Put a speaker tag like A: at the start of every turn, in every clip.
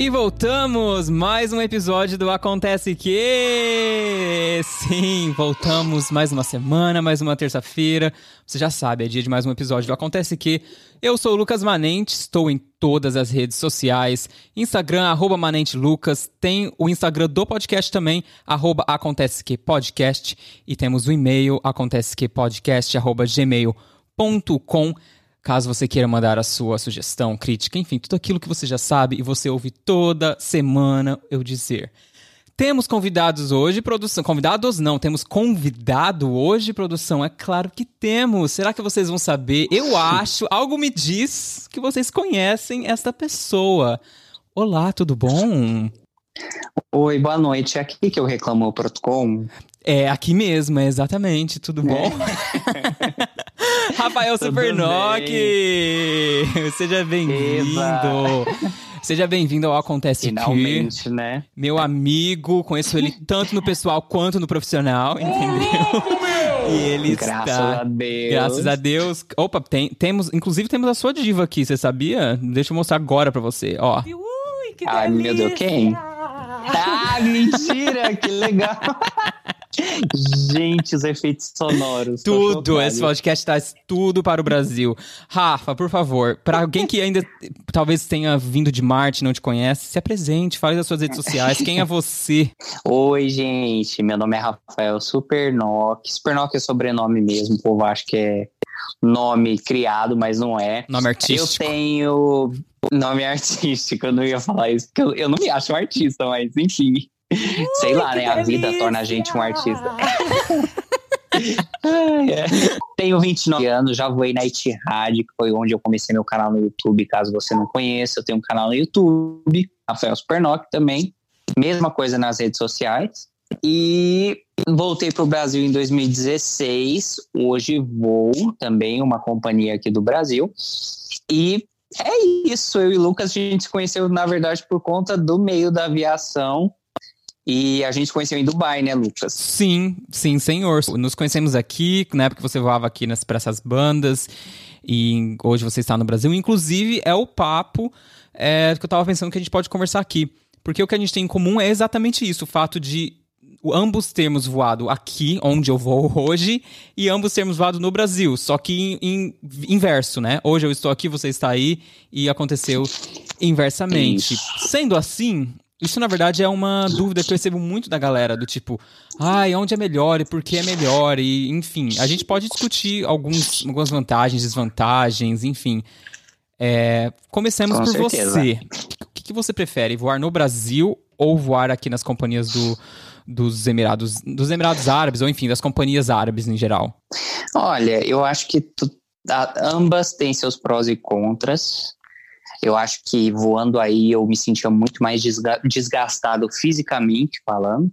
A: E voltamos! Mais um episódio do Acontece Que! Sim, voltamos mais uma semana, mais uma terça-feira. Você já sabe, é dia de mais um episódio do Acontece Que. Eu sou o Lucas Manente, estou em todas as redes sociais. Instagram, arroba Manente Lucas. Tem o Instagram do podcast também, arroba Acontece Que Podcast. E temos o e-mail, acontecequepodcast, arroba gmail.com caso você queira mandar a sua sugestão, crítica, enfim, tudo aquilo que você já sabe e você ouve toda semana eu dizer. Temos convidados hoje, produção. Convidados não, temos convidado hoje, produção. É claro que temos. Será que vocês vão saber? Eu acho, algo me diz que vocês conhecem esta pessoa. Olá, tudo bom?
B: Oi, boa noite. É aqui que eu reclamo o protocolo.
A: É aqui mesmo, é exatamente. Tudo bom? É. Rafael Supernock! Seja bem-vindo! Seja bem-vindo ao Acontece
B: Finalmente,
A: que,
B: né?
A: Meu amigo, conheço ele tanto no pessoal quanto no profissional, entendeu? e ele
B: Graças
A: está...
B: a Deus.
A: Graças a Deus. Opa, tem, temos, inclusive temos a sua diva aqui, você sabia? Deixa eu mostrar agora pra você, ó.
C: Ui, que
B: Ai, meu Deus, quem?
C: Ah,
B: mentira, que legal. Gente, os efeitos sonoros.
A: Tudo, esse podcast traz tudo para o Brasil. Rafa, por favor, para alguém que ainda talvez tenha vindo de Marte e não te conhece, se apresente, fale das suas redes sociais. Quem é você?
B: Oi, gente, meu nome é Rafael Supernock. Supernock é sobrenome mesmo, o povo acha que é nome criado, mas não é.
A: Nome artístico.
B: Eu tenho nome artístico, eu não ia falar isso, porque eu, eu não me acho um artista, mas enfim. Sei lá, né? A vida torna a gente um artista. é. Tenho 29 anos, já voei na Etihad, que foi onde eu comecei meu canal no YouTube, caso você não conheça. Eu tenho um canal no YouTube, Rafael Supernock também. Mesma coisa nas redes sociais. E voltei para o Brasil em 2016. Hoje vou também, uma companhia aqui do Brasil. E é isso. Eu e o Lucas, a gente se conheceu, na verdade, por conta do meio da aviação e a gente se conheceu em Dubai, né, Lucas?
A: Sim, sim, senhor. Nos conhecemos aqui, na época que você voava aqui nas, para essas bandas, e hoje você está no Brasil. Inclusive, é o papo é, que eu estava pensando que a gente pode conversar aqui. Porque o que a gente tem em comum é exatamente isso: o fato de ambos termos voado aqui, onde eu vou hoje, e ambos termos voado no Brasil, só que inverso, né? Hoje eu estou aqui, você está aí, e aconteceu inversamente. Isso. Sendo assim, isso, na verdade, é uma dúvida que eu recebo muito da galera, do tipo, ai, onde é melhor e por que é melhor, e enfim. A gente pode discutir alguns, algumas vantagens, desvantagens, enfim. É, comecemos
B: Com
A: por
B: certeza.
A: você. O que, que, você prefere, voar no Brasil ou voar aqui nas companhias do, dos Emirados, dos Emirados Árabes, ou enfim, das companhias árabes em geral?
B: Olha, eu acho que tu, a, ambas têm seus prós e contras. Eu acho que voando aí eu me sentia muito mais desgastado fisicamente falando,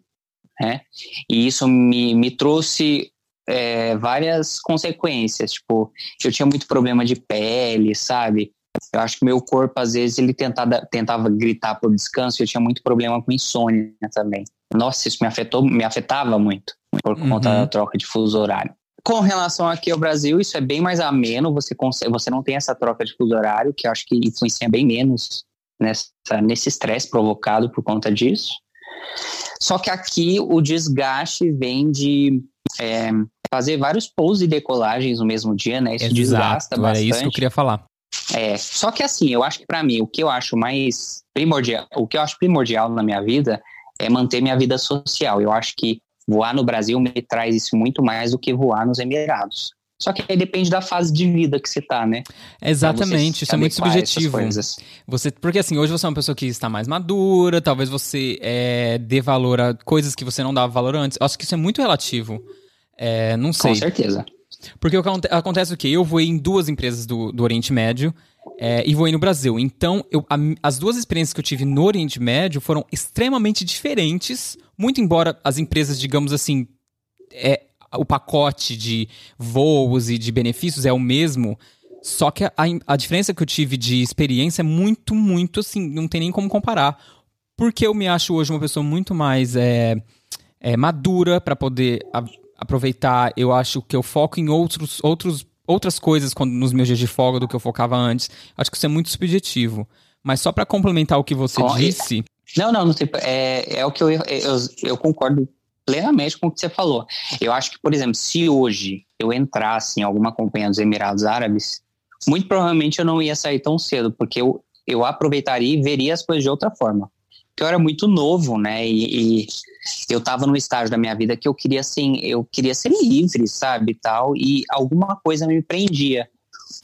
B: né? E isso me, me trouxe é, várias consequências. Tipo, eu tinha muito problema de pele, sabe? Eu acho que meu corpo, às vezes, ele tentava, tentava gritar por descanso e eu tinha muito problema com insônia também. Nossa, isso me afetou, me afetava muito por conta uhum. da troca de fuso horário. Com relação aqui ao Brasil, isso é bem mais ameno, você, consegue, você não tem essa troca de fuso horário, que eu acho que influencia bem menos nessa, nesse estresse provocado por conta disso. Só que aqui o desgaste vem de é, fazer vários pousos e decolagens no mesmo dia, né? Isso
A: Exato,
B: desgasta bastante.
A: Era isso que eu queria falar.
B: É, só que assim, eu acho que para mim, o que eu acho mais primordial, o que eu acho primordial na minha vida é manter minha vida social. Eu acho que voar no Brasil me traz isso muito mais do que voar nos Emirados. Só que aí depende da fase de vida que você tá, né?
A: Exatamente, isso é muito subjetivo. Você, porque assim, hoje você é uma pessoa que está mais madura, talvez você é, dê valor a coisas que você não dava valor antes. Eu acho que isso é muito relativo. É, não sei.
B: Com certeza.
A: Porque acontece o quê? Eu voei em duas empresas do, do Oriente Médio é, e voei no Brasil. Então, eu, a, as duas experiências que eu tive no Oriente Médio foram extremamente diferentes, muito embora as empresas, digamos assim, é, o pacote de voos e de benefícios é o mesmo. Só que a, a diferença que eu tive de experiência é muito, muito assim, não tem nem como comparar. Porque eu me acho hoje uma pessoa muito mais é, é, madura para poder aproveitar. Eu acho que eu foco em outros, outros, outras coisas quando, nos meus dias de folga do que eu focava antes. Acho que isso é muito subjetivo. Mas só para complementar o que você
B: Com-
A: disse,
B: Não, não, não sei. É, é o que eu, eu, eu concordo plenamente com o que você falou. Eu acho que, por exemplo, se hoje eu entrasse em alguma companhia dos Emirados Árabes, muito provavelmente eu não ia sair tão cedo, porque eu, eu aproveitaria e veria as coisas de outra forma. Porque eu era muito novo, né? E, e eu estava num estágio da minha vida que eu queria, assim, eu queria ser livre, sabe, e tal, e alguma coisa me prendia.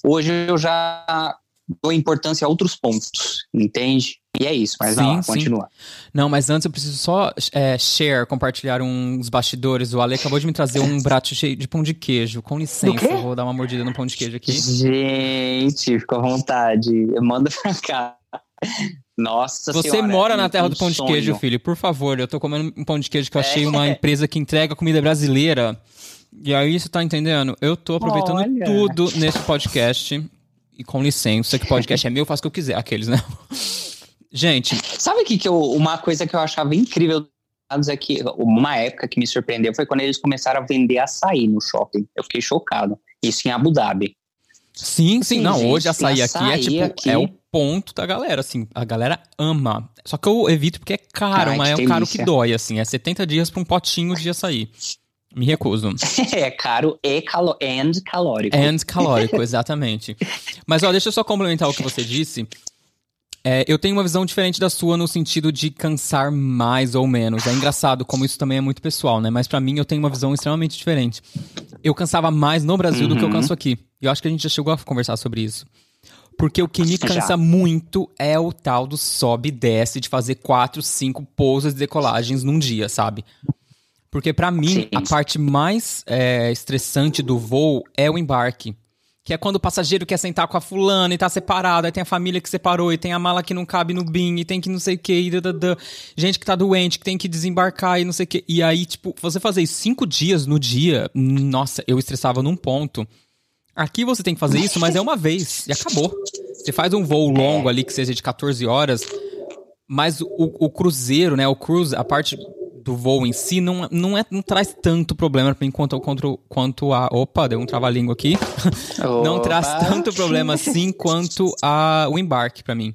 B: Hoje eu já dou importância a outros pontos, entende? E é isso, mas vai
A: Sim,
B: lá,
A: sim.
B: continua.
A: Não, mas antes eu preciso só é, share, compartilhar uns bastidores. O Ale acabou de me trazer um prato cheio de pão de queijo. Com licença, eu vou dar uma mordida no pão de queijo aqui.
B: Gente, fica à vontade. Manda pra cá. Nossa
A: Você
B: senhora,
A: mora na terra
B: um
A: do pão de
B: sonho.
A: queijo, filho. Por favor, eu tô comendo um pão de queijo que eu achei
B: É.
A: uma empresa que entrega comida brasileira. E aí, você tá entendendo? Eu tô aproveitando
B: Olha.
A: tudo nesse podcast. E com licença, que podcast é meu, eu faço o que eu quiser. Aqueles, né? Gente,
B: Sabe que, que eu, uma coisa que eu achava incrível é que uma época que me surpreendeu foi quando eles começaram a vender açaí no shopping. Eu fiquei chocado. Isso em Abu Dhabi.
A: Sim, sim.
B: Sim,
A: Não,
B: gente,
A: hoje açaí
B: tem
A: aqui é
B: açaí
A: tipo,
B: aqui.
A: é o ponto da galera, assim. A galera ama. Só que eu evito porque é caro,
B: Ai,
A: mas é um caro que dói, assim. É 70 dias pra um potinho de açaí. Me recuso.
B: é caro e calo and calórico.
A: And calórico, exatamente. Mas ó, deixa eu só complementar o que você disse. É, eu tenho uma visão diferente da sua no sentido de cansar mais ou menos. É engraçado como isso também é muito pessoal, né? Mas pra mim eu tenho uma visão extremamente diferente. Eu cansava mais no Brasil do que eu
B: Uhum.
A: canso aqui. E eu acho que a gente já chegou a conversar sobre isso. Porque o que me
B: Já.
A: cansa muito é o tal do sobe e desce de fazer quatro, cinco pousas e decolagens num dia, sabe? Porque pra mim,
B: Sim.
A: a parte mais é, estressante do voo é o embarque. Que é quando o passageiro quer sentar com a fulana e tá separado, aí tem a família que separou, e tem a mala que não cabe no bin, e tem que não sei o que, e gente que tá doente, que tem que desembarcar e não sei o que. E aí, tipo, você fazer isso cinco dias no dia, nossa, eu estressava num ponto. Aqui você tem que fazer isso, mas é uma vez, e acabou. Você faz um voo longo ali, que seja de 14 horas, mas o, o cruzeiro, né, o cruise, a parte do voo em si, não, não, é, não traz tanto problema pra mim quanto, quanto, quanto a... Opa, deu um trava-língua aqui. não
B: Opa.
A: traz tanto problema assim quanto a, o embarque pra mim.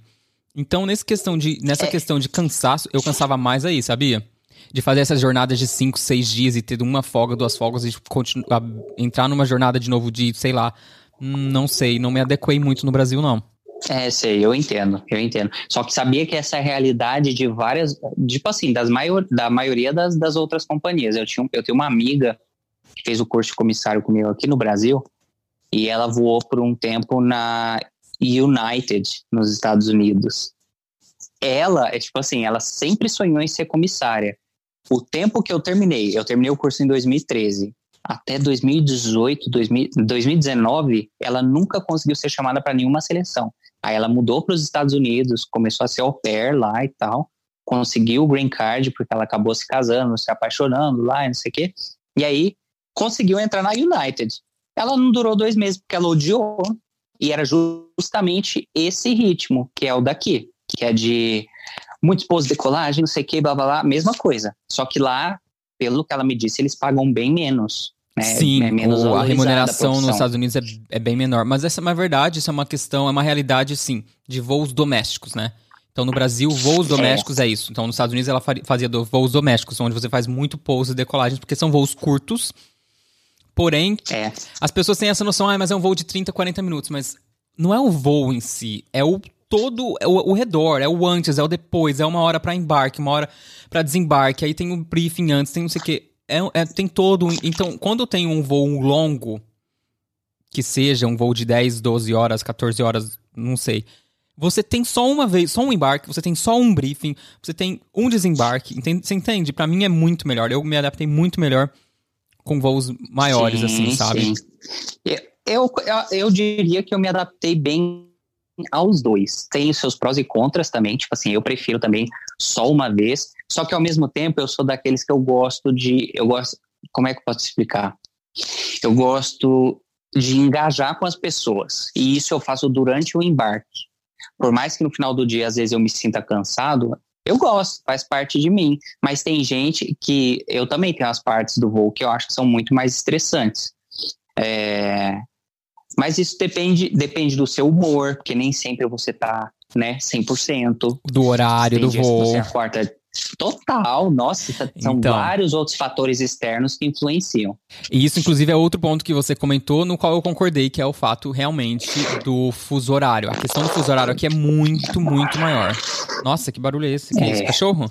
A: Então, nesse questão de, nessa
B: É.
A: questão de cansaço, eu cansava mais aí, sabia? De fazer essas jornadas de 5, 6 dias e ter uma folga, duas folgas e continu- a- entrar numa jornada de novo de, sei lá, hum, não sei, não me adequei muito no Brasil, não.
B: É, sei, eu entendo, eu entendo. Só que sabia que essa é a realidade de várias, tipo assim, das maior, da maioria das, das outras companhias. Eu, tinha, eu tenho uma amiga que fez o curso de comissário comigo aqui no Brasil e ela voou por um tempo na United, nos Estados Unidos. Ela, é tipo assim, ela sempre sonhou em ser comissária. O tempo que eu terminei, eu terminei o curso em 2013. Até 2018, 2000 2019, ela nunca conseguiu ser chamada para nenhuma seleção. Aí ela mudou para os Estados Unidos, começou a ser au pair lá e tal, conseguiu o green card porque ela acabou se casando, se apaixonando lá e não sei o quê. E aí conseguiu entrar na United. Ela não durou dois meses porque ela odiou e era justamente esse ritmo que é o daqui, que é de muitos pousos de decolagem, não sei o que, blá blá blá, mesma coisa. Só que lá, pelo que ela me disse, eles pagam bem menos. Né?
A: Sim,
B: é menos
A: o- a remuneração nos
B: profissão.
A: Estados Unidos é, é bem menor. Mas essa é uma verdade, isso é uma questão, é uma realidade, sim, de voos domésticos, né? Então, no Brasil, voos domésticos é, isso. Então, nos Estados Unidos, ela fazia voos domésticos, onde você faz muito pouso e decolagens, porque são voos curtos. Porém,
B: É,
A: as pessoas têm essa noção, ah, mas é um voo de 30, 40 minutos. Mas não é o voo em si, é o todo, é o, o redor, é o antes, é o depois, é uma hora pra embarque, uma hora pra desembarque, aí tem um briefing antes, tem não sei o quê. É, é- tem todo. Então, quando eu tenho um voo longo, que seja um voo de 10, 12 horas, 14 horas, não sei. Você tem só uma vez, só um embarque, você tem só um briefing, você tem um desembarque, entende? você entende? Pra mim é muito melhor. Eu me adaptei muito melhor com voos maiores,
B: Sim,
A: assim, sabe?
B: sim. Eu, eu, eu diria que eu me adaptei bem aos dois. Tem os seus prós e contras também. Tipo assim, eu prefiro também só uma vez. Só que ao mesmo tempo eu sou daqueles que eu gosto de. Eu gosto. Como é que eu posso explicar? Eu gosto de engajar com as pessoas. E isso eu faço durante o embarque. Por mais que no final do dia, às vezes, eu me sinta cansado, eu gosto, faz parte de mim. Mas tem gente que eu também tenho as partes do voo que eu acho que são muito mais estressantes. É, Mas isso depende, depende do seu humor, porque nem sempre você tá né? 100%.
A: Do horário do
B: que
A: voo.
B: Você acorda total, nossa, são
A: Então.
B: vários outros fatores externos que influenciam.
A: E isso, inclusive, é outro ponto que você comentou, no qual eu concordei, que é o fato realmente do fuso horário. A questão do fuso horário aqui é muito, muito maior. Nossa, que barulho é esse? Que é isso?
B: É.
A: Cachorro?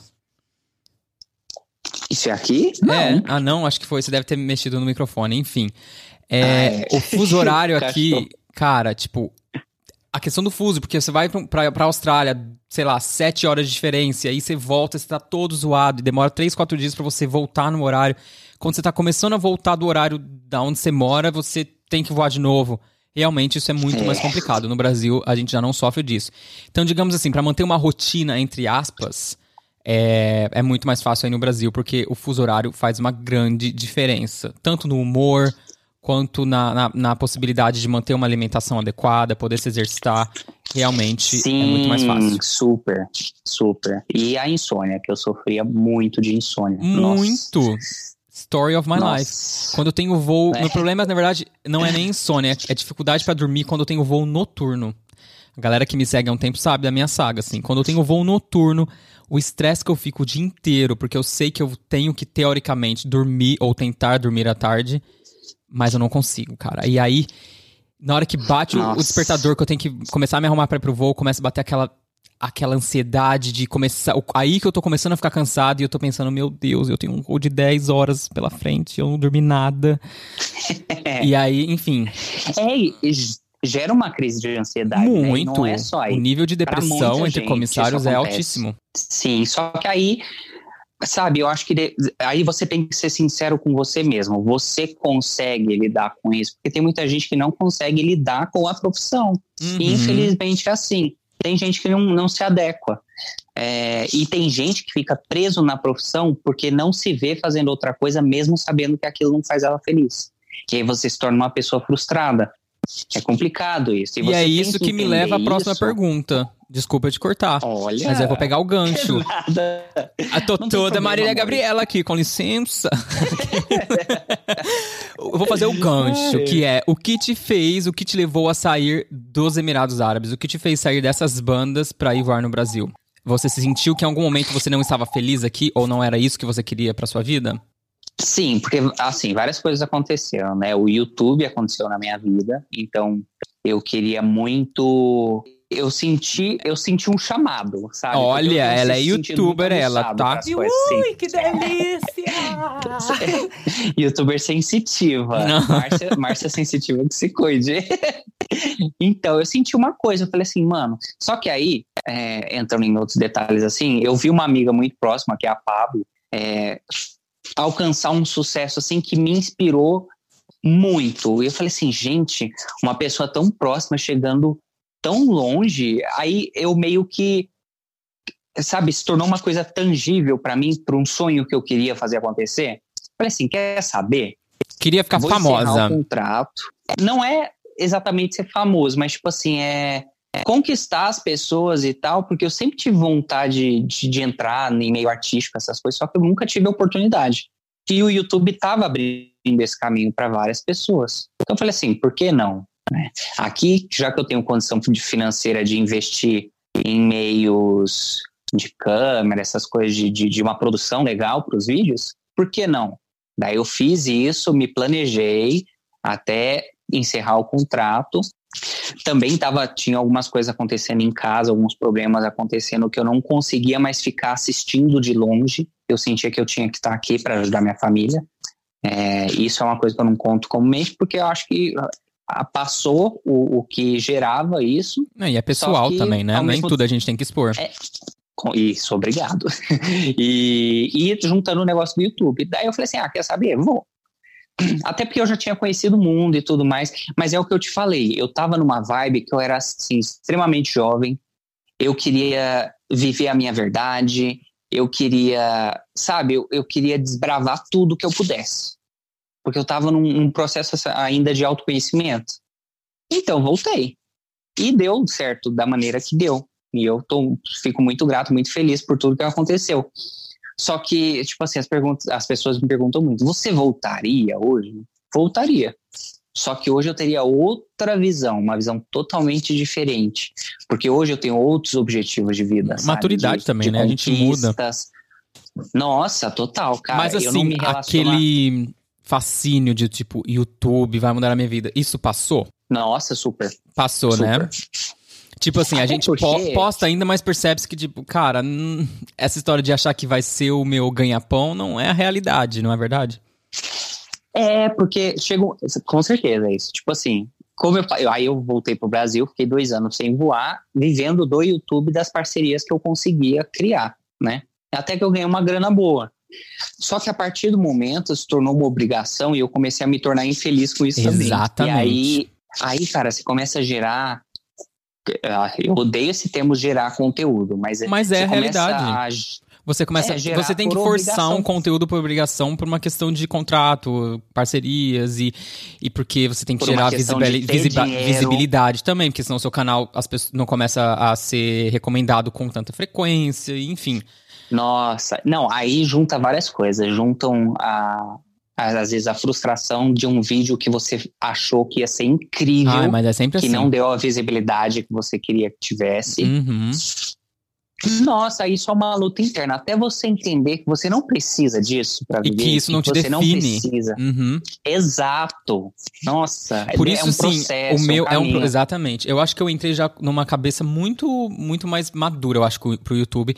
B: Isso é aqui? Não.
A: É. Ah, não, acho que foi. Você deve ter mexido no microfone, enfim. É. O fuso horário aqui, cara, tipo. A questão do fuso, porque você vai pra, pra, Austrália, sei lá, sete horas de diferença, e aí você volta, você tá todo zoado, e demora três, quatro dias pra você voltar no horário. Quando você tá começando a voltar do horário da onde você mora, você tem que voar de novo. Realmente isso é muito
B: É.
A: mais complicado. No Brasil, a gente já não sofre disso. Então, digamos assim, pra manter uma rotina, entre aspas, é, é muito mais fácil aí no Brasil, porque o fuso horário faz uma grande diferença. Tanto no humor, quanto na, na, na possibilidade de manter uma alimentação adequada, poder se exercitar. Realmente
B: Sim,
A: é muito mais fácil.
B: super, super. E a insônia, que eu sofria muito de insônia. Nossa.
A: Muito. Story of my
B: Nossa.
A: life. Quando eu tenho voo.
B: É.
A: Meu problema, na verdade, não é nem insônia, é- é dificuldade pra dormir quando eu tenho voo noturno. A galera que me segue há um tempo sabe da minha saga, assim. Quando eu tenho voo noturno, o estresse que eu fico o dia inteiro, porque eu sei que eu tenho que, teoricamente, dormir ou tentar dormir à tarde, mas eu não consigo, cara. E aí, na hora que bate o- o
B: Nossa.
A: despertador, que eu tenho que começar a me arrumar pra ir pro voo, começa a bater aquela, aquela ansiedade de começar. o- Aí que eu tô começando a ficar cansado e eu tô pensando, meu Deus, eu tenho um voo de 10 horas pela frente, eu não dormi nada. e aí, enfim,
B: É, gera uma crise de ansiedade. né?
A: Muito.
B: Não é só
A: o
B: aí.
A: nível de depressão entre
B: gente
A: comissários é altíssimo.
B: Sim, só que aí, sabe, eu acho que de- aí você tem que ser sincero com você mesmo. Você consegue lidar com isso? Porque tem muita gente que não consegue lidar com a profissão.
A: Uhum.
B: E infelizmente é assim. Tem gente que não, não se adequa. É, e tem gente que fica preso na profissão porque não se vê fazendo outra coisa, mesmo sabendo que aquilo não faz ela feliz. E aí você se torna uma pessoa frustrada. É complicado isso.
A: E,
B: você
A: é isso que me
B: entender
A: leva à próxima
B: isso.
A: pergunta. Desculpa te cortar.
B: Olha.
A: Mas eu vou pegar o gancho.
B: Nada.
A: A tô
B: Não tem
A: toda
B: problema,
A: Marília
B: amor.
A: Gabriela aqui, com licença. eu vou fazer o gancho, que é o que te fez, o que te levou a sair dos Emirados Árabes, o que te fez sair dessas bandas pra ir voar no Brasil? Você se sentiu que em algum momento você não estava feliz aqui ou não era isso que você queria pra sua vida?
B: Sim, porque assim, várias coisas aconteceram, né? O YouTube aconteceu na minha vida, então eu queria muito. Eu senti, eu senti um chamado, sabe?
A: Olha, ela é youtuber, ela, tá?
C: Ui, que delícia!
B: Youtuber sensitiva. Márcia, Márcia sensitiva que se cuide. então, eu senti uma coisa, eu falei assim, mano. Só que aí, é, entrando em outros detalhes assim, eu vi uma amiga muito próxima, que é a Pablo, é, alcançar um sucesso assim que me inspirou muito. E eu falei assim, gente, uma pessoa tão próxima chegando tão longe, aí eu meio que sabe, se tornou uma coisa tangível pra mim, para um sonho que eu queria fazer acontecer. Falei assim, quer saber?
A: Queria ficar
B: Vou
A: famosa.
B: o contrato. Não é exatamente ser famoso, mas tipo assim, é conquistar as pessoas e tal, porque eu sempre tive vontade de, de entrar em meio artístico, essas coisas, só que eu nunca tive oportunidade. E o YouTube estava abrindo esse caminho para várias pessoas. Então eu falei assim, por que não? né? Aqui, já que eu tenho condição financeira de investir em meios de câmera, essas coisas de, de, de uma produção legal para os vídeos, por que não? Daí eu fiz isso, me planejei até encerrar o contrato. Também tava, tinha algumas coisas acontecendo em casa, alguns problemas acontecendo que eu não conseguia mais ficar assistindo de longe. Eu sentia que eu tinha que estar aqui para ajudar minha família. É, isso é uma coisa que eu não conto como mês, porque eu acho que ah, passou o, o que gerava isso.
A: Não, e é pessoal
B: que,
A: também, né? Nem tudo a gente tem que expor.
B: Com- Isso, obrigado. E, e juntando o negócio do YouTube. Daí eu falei assim: ah, quer saber? Vou. Até porque eu já tinha conhecido o mundo e tudo mais, mas é o que eu te falei. Eu tava numa vibe que eu era assim, extremamente jovem. Eu queria viver a minha verdade. Eu queria, sabe, eu, eu queria desbravar tudo que eu pudesse. Porque eu tava num, num processo ainda de autoconhecimento. Então, voltei. E deu certo da maneira que deu. E eu tô, fico muito grato, muito feliz por tudo que aconteceu. Só que, tipo assim, as, perguntas, as pessoas me perguntam muito: você voltaria hoje? Voltaria. Só que hoje eu teria outra visão, uma visão totalmente diferente. Porque hoje eu tenho outros objetivos de vida.
A: Maturidade
B: De-
A: também,
B: de
A: né? A gente muda.
B: Nossa, total, cara.
A: Mas
B: eu não
A: assim,
B: relaciono-
A: aquele fascínio de tipo, YouTube vai mudar a minha vida, isso passou?
B: Nossa, super.
A: Passou,
B: super.
A: né? Tipo assim, a gente po- posta ainda, mas percebe-se que, tipo, cara, hum, essa história de achar que vai ser o meu ganha-pão não é a realidade, não é verdade?
B: É, porque chegou. Com certeza, é isso. Tipo assim, como eu, aí eu voltei pro Brasil, fiquei dois anos sem voar, vivendo do YouTube das parcerias que eu conseguia criar, né? Até que eu ganhei uma grana boa. Só que a partir do momento se tornou uma obrigação e eu comecei a me tornar infeliz com isso também.
A: Exatamente.
B: E aí, aí, cara, você começa a gerar. Ah, Eu odeio esse termo gerar conteúdo, mas,
A: Mas é a realidade.
B: a
A: Você começa,
B: É,
A: você tem que forçar
B: obrigação.
A: um conteúdo por obrigação por uma questão de contrato, parcerias e, e porque você tem que
B: Por
A: gerar visibili-
B: dinheiro.
A: visibilidade também, porque senão seu canal as pessoas não começa a ser recomendado com tanta frequência, enfim.
B: Nossa, não, aí junta várias coisas. Juntam a- às vezes a frustração de um vídeo que você achou que ia ser incrível,
A: Ai, mas é sempre
B: que
A: assim.
B: não deu a visibilidade que você queria que tivesse.
A: Uhum.
B: Nossa, isso é uma luta interna. Até você entender que você não precisa disso para
A: E
B: viver.
A: que isso não te
B: você não
A: define.
B: precisa.
A: Uhum.
B: Exato. Nossa,
A: Por
B: é
A: isso,
B: um
A: sim,
B: processo.
A: o meu é um pro-
B: caminho.
A: exatamente. Eu acho que eu entrei já numa cabeça muito muito mais madura, eu acho, pro YouTube.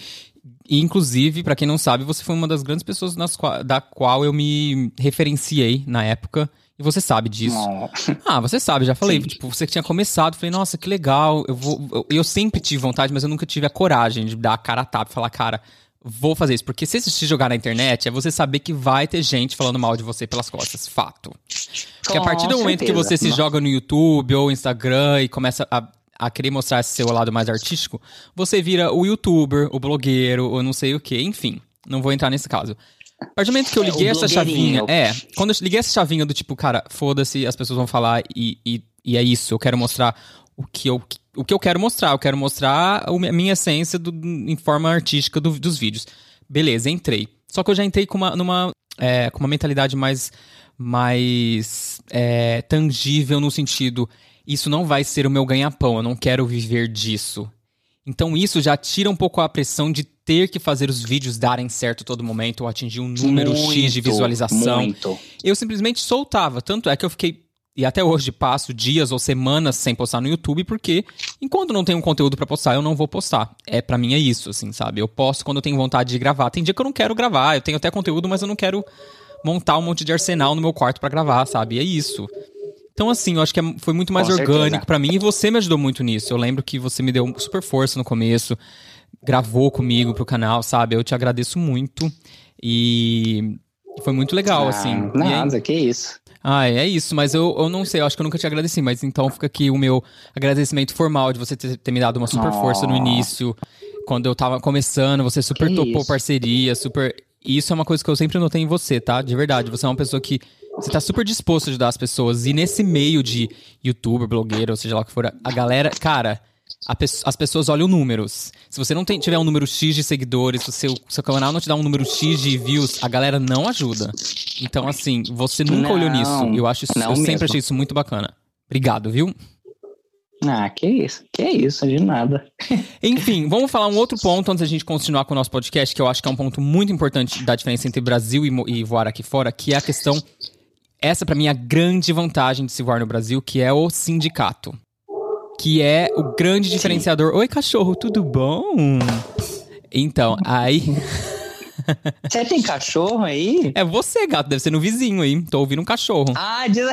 A: E, inclusive, pra quem não sabe, você foi uma das grandes pessoas qua- da qual eu me referenciei na época. E você sabe disso.
B: Não.
A: Ah, você sabe, já falei.
B: Sim.
A: Tipo, você que tinha começado, falei, nossa, que legal. Eu vou. Eu, eu sempre tive vontade, mas eu nunca tive a coragem de dar a cara a tapa e falar, cara, vou fazer isso. Porque se você se jogar na internet, é você saber que vai ter gente falando mal de você pelas costas. Fato. Porque a partir do momento que você se
B: Não.
A: joga no YouTube ou Instagram e começa a, a querer mostrar esse seu lado mais artístico, você vira o youtuber, o blogueiro, ou não sei o que, enfim. Não vou entrar nesse caso. A partir do momento que eu
B: É,
A: liguei essa chavinha. É, quando eu liguei essa chavinha do tipo, cara, foda-se, as pessoas vão falar e, e, e é isso, eu quero mostrar o que eu, o que eu quero mostrar. Eu quero mostrar a minha essência do- em forma artística do- dos vídeos. Beleza, entrei. Só que eu já entrei com uma, numa, é, com uma mentalidade mais, mais é, tangível no sentido, isso não vai ser o meu ganha-pão, eu não quero viver disso. Então isso já tira um pouco a pressão de ter que fazer os vídeos darem certo todo momento ou atingir um número X de
B: Muito,
A: visualização.
B: Muito.
A: Eu simplesmente soltava. Tanto é que eu fiquei. E até hoje passo dias ou semanas sem postar no YouTube, porque enquanto não tenho um conteúdo pra postar, eu não vou postar. É para mim é isso, assim, sabe? Eu posto quando eu tenho vontade de gravar. Tem dia que eu não quero gravar, eu tenho até conteúdo, mas eu não quero montar um monte de arsenal no meu quarto pra gravar, sabe? É isso. Então, assim, eu acho que é- foi muito mais
B: Com
A: orgânico pra mim e você me ajudou muito nisso. Eu lembro que você me deu super força no começo, gravou comigo pro canal, sabe? Eu te agradeço muito e foi muito legal,
B: Ah,
A: assim. E aí-
B: Nada, que isso.
A: ah, é isso, mas eu, eu não sei, eu acho que eu nunca te agradeci, mas então fica aqui o meu agradecimento formal de você ter, ter me dado uma super força no
B: Oh.
A: início. Quando eu tava começando, você super
B: Que
A: topou
B: isso.
A: parceria, super. E Isso é uma coisa que eu sempre notei em você, tá? De verdade. Você é uma pessoa que. Você tá super disposto a ajudar as pessoas. E nesse meio de youtuber, blogueiro, ou seja lá o que for, a galera. Cara, pe- as pessoas olham números. Se você não tem- tiver um número X de seguidores, se o seu, seu canal não te dá um número X de views, a galera não ajuda. Então, assim, você nunca
B: Não,
A: olhou nisso. Eu acho isso, eu sempre
B: mesmo.
A: achei isso muito bacana. Obrigado, viu?
B: Ah, que isso. Que isso, de nada.
A: Enfim, vamos falar um outro ponto antes da gente continuar com o nosso podcast, que eu acho que é um ponto muito importante da diferença entre Brasil e, e voar aqui fora, que é a questão. Essa, pra mim, é a grande vantagem de se voar no Brasil, que é o sindicato. Que é o grande diferenciador. Oi, cachorro, tudo bom? Então, aí.
B: Você tem cachorro aí?
A: É você, gato, deve ser no vizinho aí. Tô ouvindo um cachorro.
B: Ah, diz...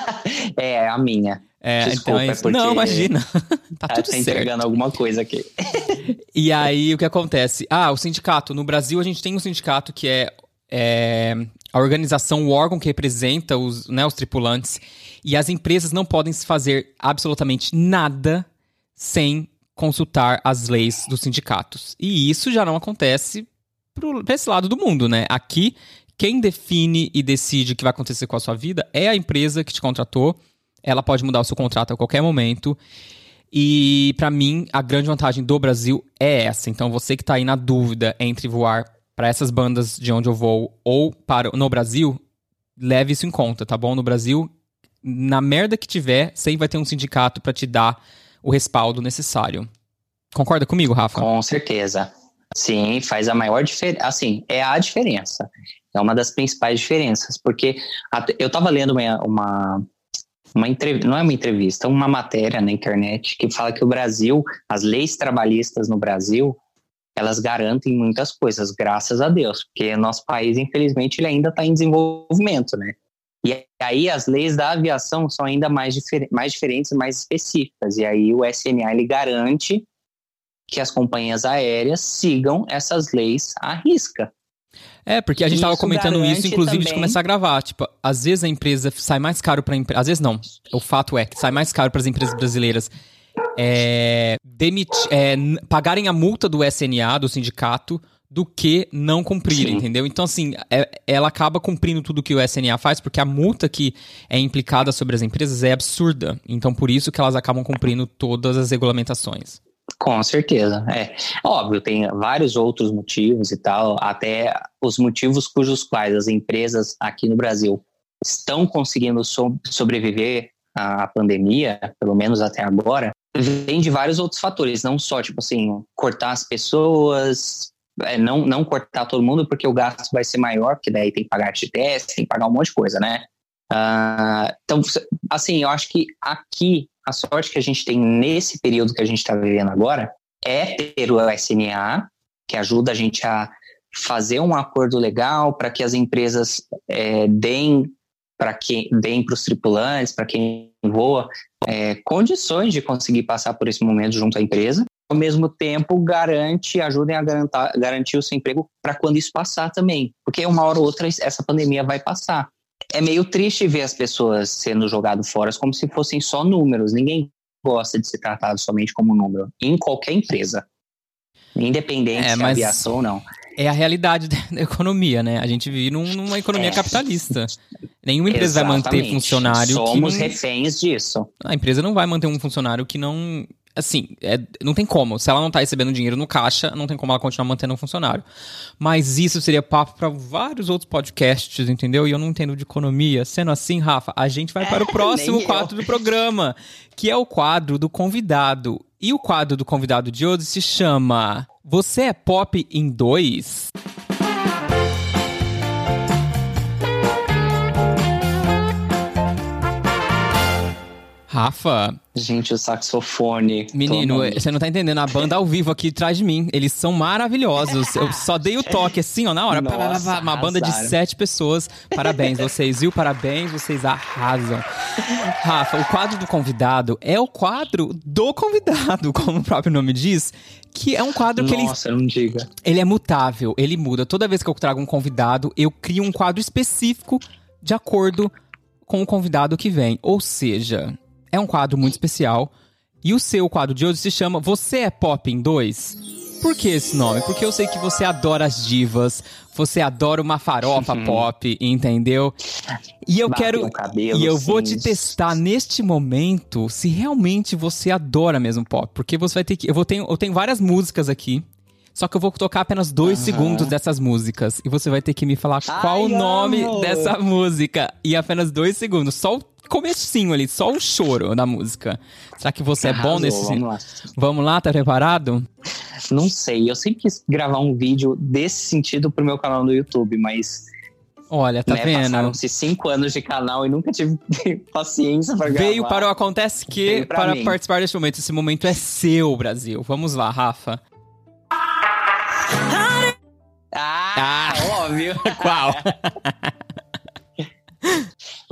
B: é, a minha.
A: É,
B: desculpa,
A: então é Não, imagina. tá
B: Ela
A: tudo
B: tá
A: certo.
B: entregando alguma coisa aqui.
A: E aí, o que acontece? Ah, o sindicato. No Brasil, a gente tem um sindicato que é, é, a organização, o órgão que representa os, né, os tripulantes. E as empresas não podem fazer absolutamente nada sem consultar as leis dos sindicatos. E isso já não acontece para esse lado do mundo, né? Aqui, quem define e decide o que vai acontecer com a sua vida é a empresa que te contratou. Ela pode mudar o seu contrato a qualquer momento. E pra mim, a grande vantagem do Brasil é essa. Então, você que tá aí na dúvida entre voar para essas bandas de onde eu vou ou para no Brasil, leve isso em conta, tá bom? No Brasil, na merda que tiver, sempre vai ter um sindicato pra te dar o respaldo necessário. Concorda comigo, Rafa?
B: Com certeza. Sim, faz a maior diferença. Assim, é a diferença. É uma das principais diferenças. Porque eu estava lendo uma, uma, uma entrevista, não é uma entrevista, uma matéria na internet que fala que o Brasil, as leis trabalhistas no Brasil, elas garantem muitas coisas, graças a Deus. Porque nosso país, infelizmente, ele ainda está em desenvolvimento, né? E aí as leis da aviação são ainda mais, difer mais diferentes, mais específicas. E aí o SNA ele garante que as companhias aéreas sigam essas leis à risca.
A: É, porque a gente tava
B: Isso
A: comentando isso, inclusive, de
B: também-
A: começar a gravar. Tipo, às vezes a empresa sai mais caro pra empresa. Às vezes não. O fato é que sai mais caro para as empresas brasileiras é, é, pagarem a multa do SNA, do sindicato, do que não cumprirem,
B: Sim.
A: entendeu? Então, assim, é- ela acaba cumprindo tudo que o SNA faz, porque a multa que é implicada sobre as empresas é absurda. Então, por isso que elas acabam cumprindo todas as regulamentações.
B: Com certeza, é. Óbvio, tem vários outros motivos e tal, até os motivos cujos quais as empresas aqui no Brasil estão conseguindo so- sobreviver à pandemia, pelo menos até agora, vem de vários outros fatores, não só, tipo assim, cortar as pessoas, é, não, não cortar todo mundo, porque o gasto vai ser maior, porque daí tem que pagar FGTS, tem que pagar um monte de coisa, né? Ah, então, assim, eu acho que aqui a sorte que a gente tem nesse período que a gente está vivendo agora é ter o SNA, que ajuda a gente a fazer um acordo legal para que as empresas é, deem para quem deem para os tripulantes, para quem voa, é, condições de conseguir passar por esse momento junto à empresa. Ao mesmo tempo, garante, ajudem a garantar, garantir o seu emprego para quando isso passar também. Porque uma hora ou outra essa pandemia vai passar é meio triste ver as pessoas sendo jogadas fora como se fossem só números. Ninguém gosta de ser tratado somente como número, em qualquer empresa. Independente
A: É,
B: se é aviação ou não.
A: É a realidade da economia, né? A gente vive num- numa economia
B: É.
A: capitalista. Nenhuma empresa vai manter
B: Exatamente.
A: funcionário
B: Somos
A: que não...
B: reféns disso.
A: A empresa não vai manter um funcionário que não. Assim, é- não tem como. Se ela não tá recebendo dinheiro no caixa, não tem como ela continuar mantendo um funcionário. Mas isso seria papo para vários outros podcasts, entendeu? E eu não entendo de economia. Sendo assim, Rafa, a gente vai para o próximo quadro do programa, que é o quadro do convidado. E o quadro do convidado de hoje se chama Você é Pop em Dois? Rafa,
B: Gente, o saxofone.
A: Menino, você não tá entendendo. A banda ao vivo aqui atrás de mim, eles são maravilhosos. Eu só dei o toque assim, ó, na hora.
B: Nossa,
A: Uma banda de sete pessoas. Parabéns, vocês, viu? Parabéns, vocês arrasam. Rafa, o quadro do convidado é o quadro do convidado, como o próprio nome diz. Que é um quadro que ele
B: Nossa, não diga.
A: ele é mutável, ele muda. Toda vez que eu trago um convidado, eu crio um quadro específico de acordo com o convidado que vem. Ou seja, é um quadro muito especial. E o seu quadro de hoje se chama Você é Pop em 2? Por que esse nome? Porque eu sei que você adora as divas, você adora uma farofa pop, entendeu? E eu
B: Bater
A: quero.
B: cabelo,
A: E eu vou
B: sim.
A: te testar neste momento se realmente você adora mesmo pop. Porque você vai ter que. Eu, vou ter, eu tenho várias músicas aqui. Só que eu vou tocar apenas dois
B: Aham.
A: segundos dessas músicas. E você vai ter que me falar qual o
B: Ai,
A: nome
B: amo!
A: dessa música. E apenas dois segundos. Só o comecinho ali, só o choro da música. Será que você é bom
B: Arrasou,
A: nesse.
B: Vamos lá.
A: Vamos lá, tá preparado?
B: Não sei, eu sempre quis gravar um vídeo desse sentido pro meu canal no YouTube, mas
A: Olha, tá
B: né,
A: vendo?
B: passaram-se cinco anos de canal e nunca tive paciência pra gravar.
A: Veio para o Acontece Que para
B: mim.
A: participar deste momento. Esse momento é seu, Brasil. Vamos lá, Rafa.
B: Ah, óbvio.
A: Qual?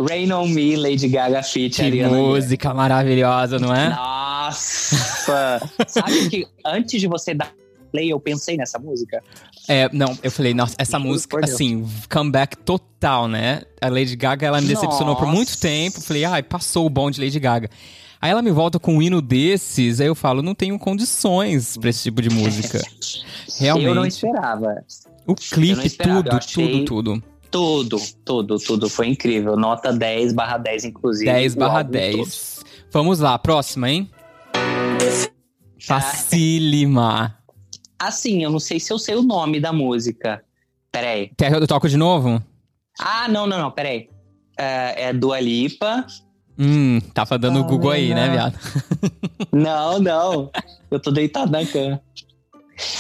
B: Rain on Me, Lady Gaga feat.
A: que
B: Ariana Grande.
A: música maravilhosa, não é?
B: Nossa! Sabe que antes de você dar play, eu pensei nessa música?
A: É, não, eu falei, nossa, essa
B: Juro
A: música, assim, comeback total, né? A Lady Gaga, ela me decepcionou por muito
B: Nossa.
A: tempo. Falei, ai, passou o bom de Lady Gaga. Aí ela me volta com um hino desses, aí eu falo, não tenho condições pra esse tipo de música. Realmente.
B: Eu não esperava.
A: O clipe, tudo, tudo, tudo.
B: Tudo, tudo, tudo foi incrível. Nota 10 barra 10, inclusive.
A: 10
B: o
A: barra
B: álbum
A: 10. Vamos lá, próxima, hein? Facílima.
B: Assim, eu não sei se eu sei o nome da música. Peraí.
A: Quer que eu toco de novo?
B: Ah, não, não, não, peraí. É, é Dua Lipa,
A: Hum, tava dando o Google aí, né, viado?
B: Não, não. Eu tô deitado na cama.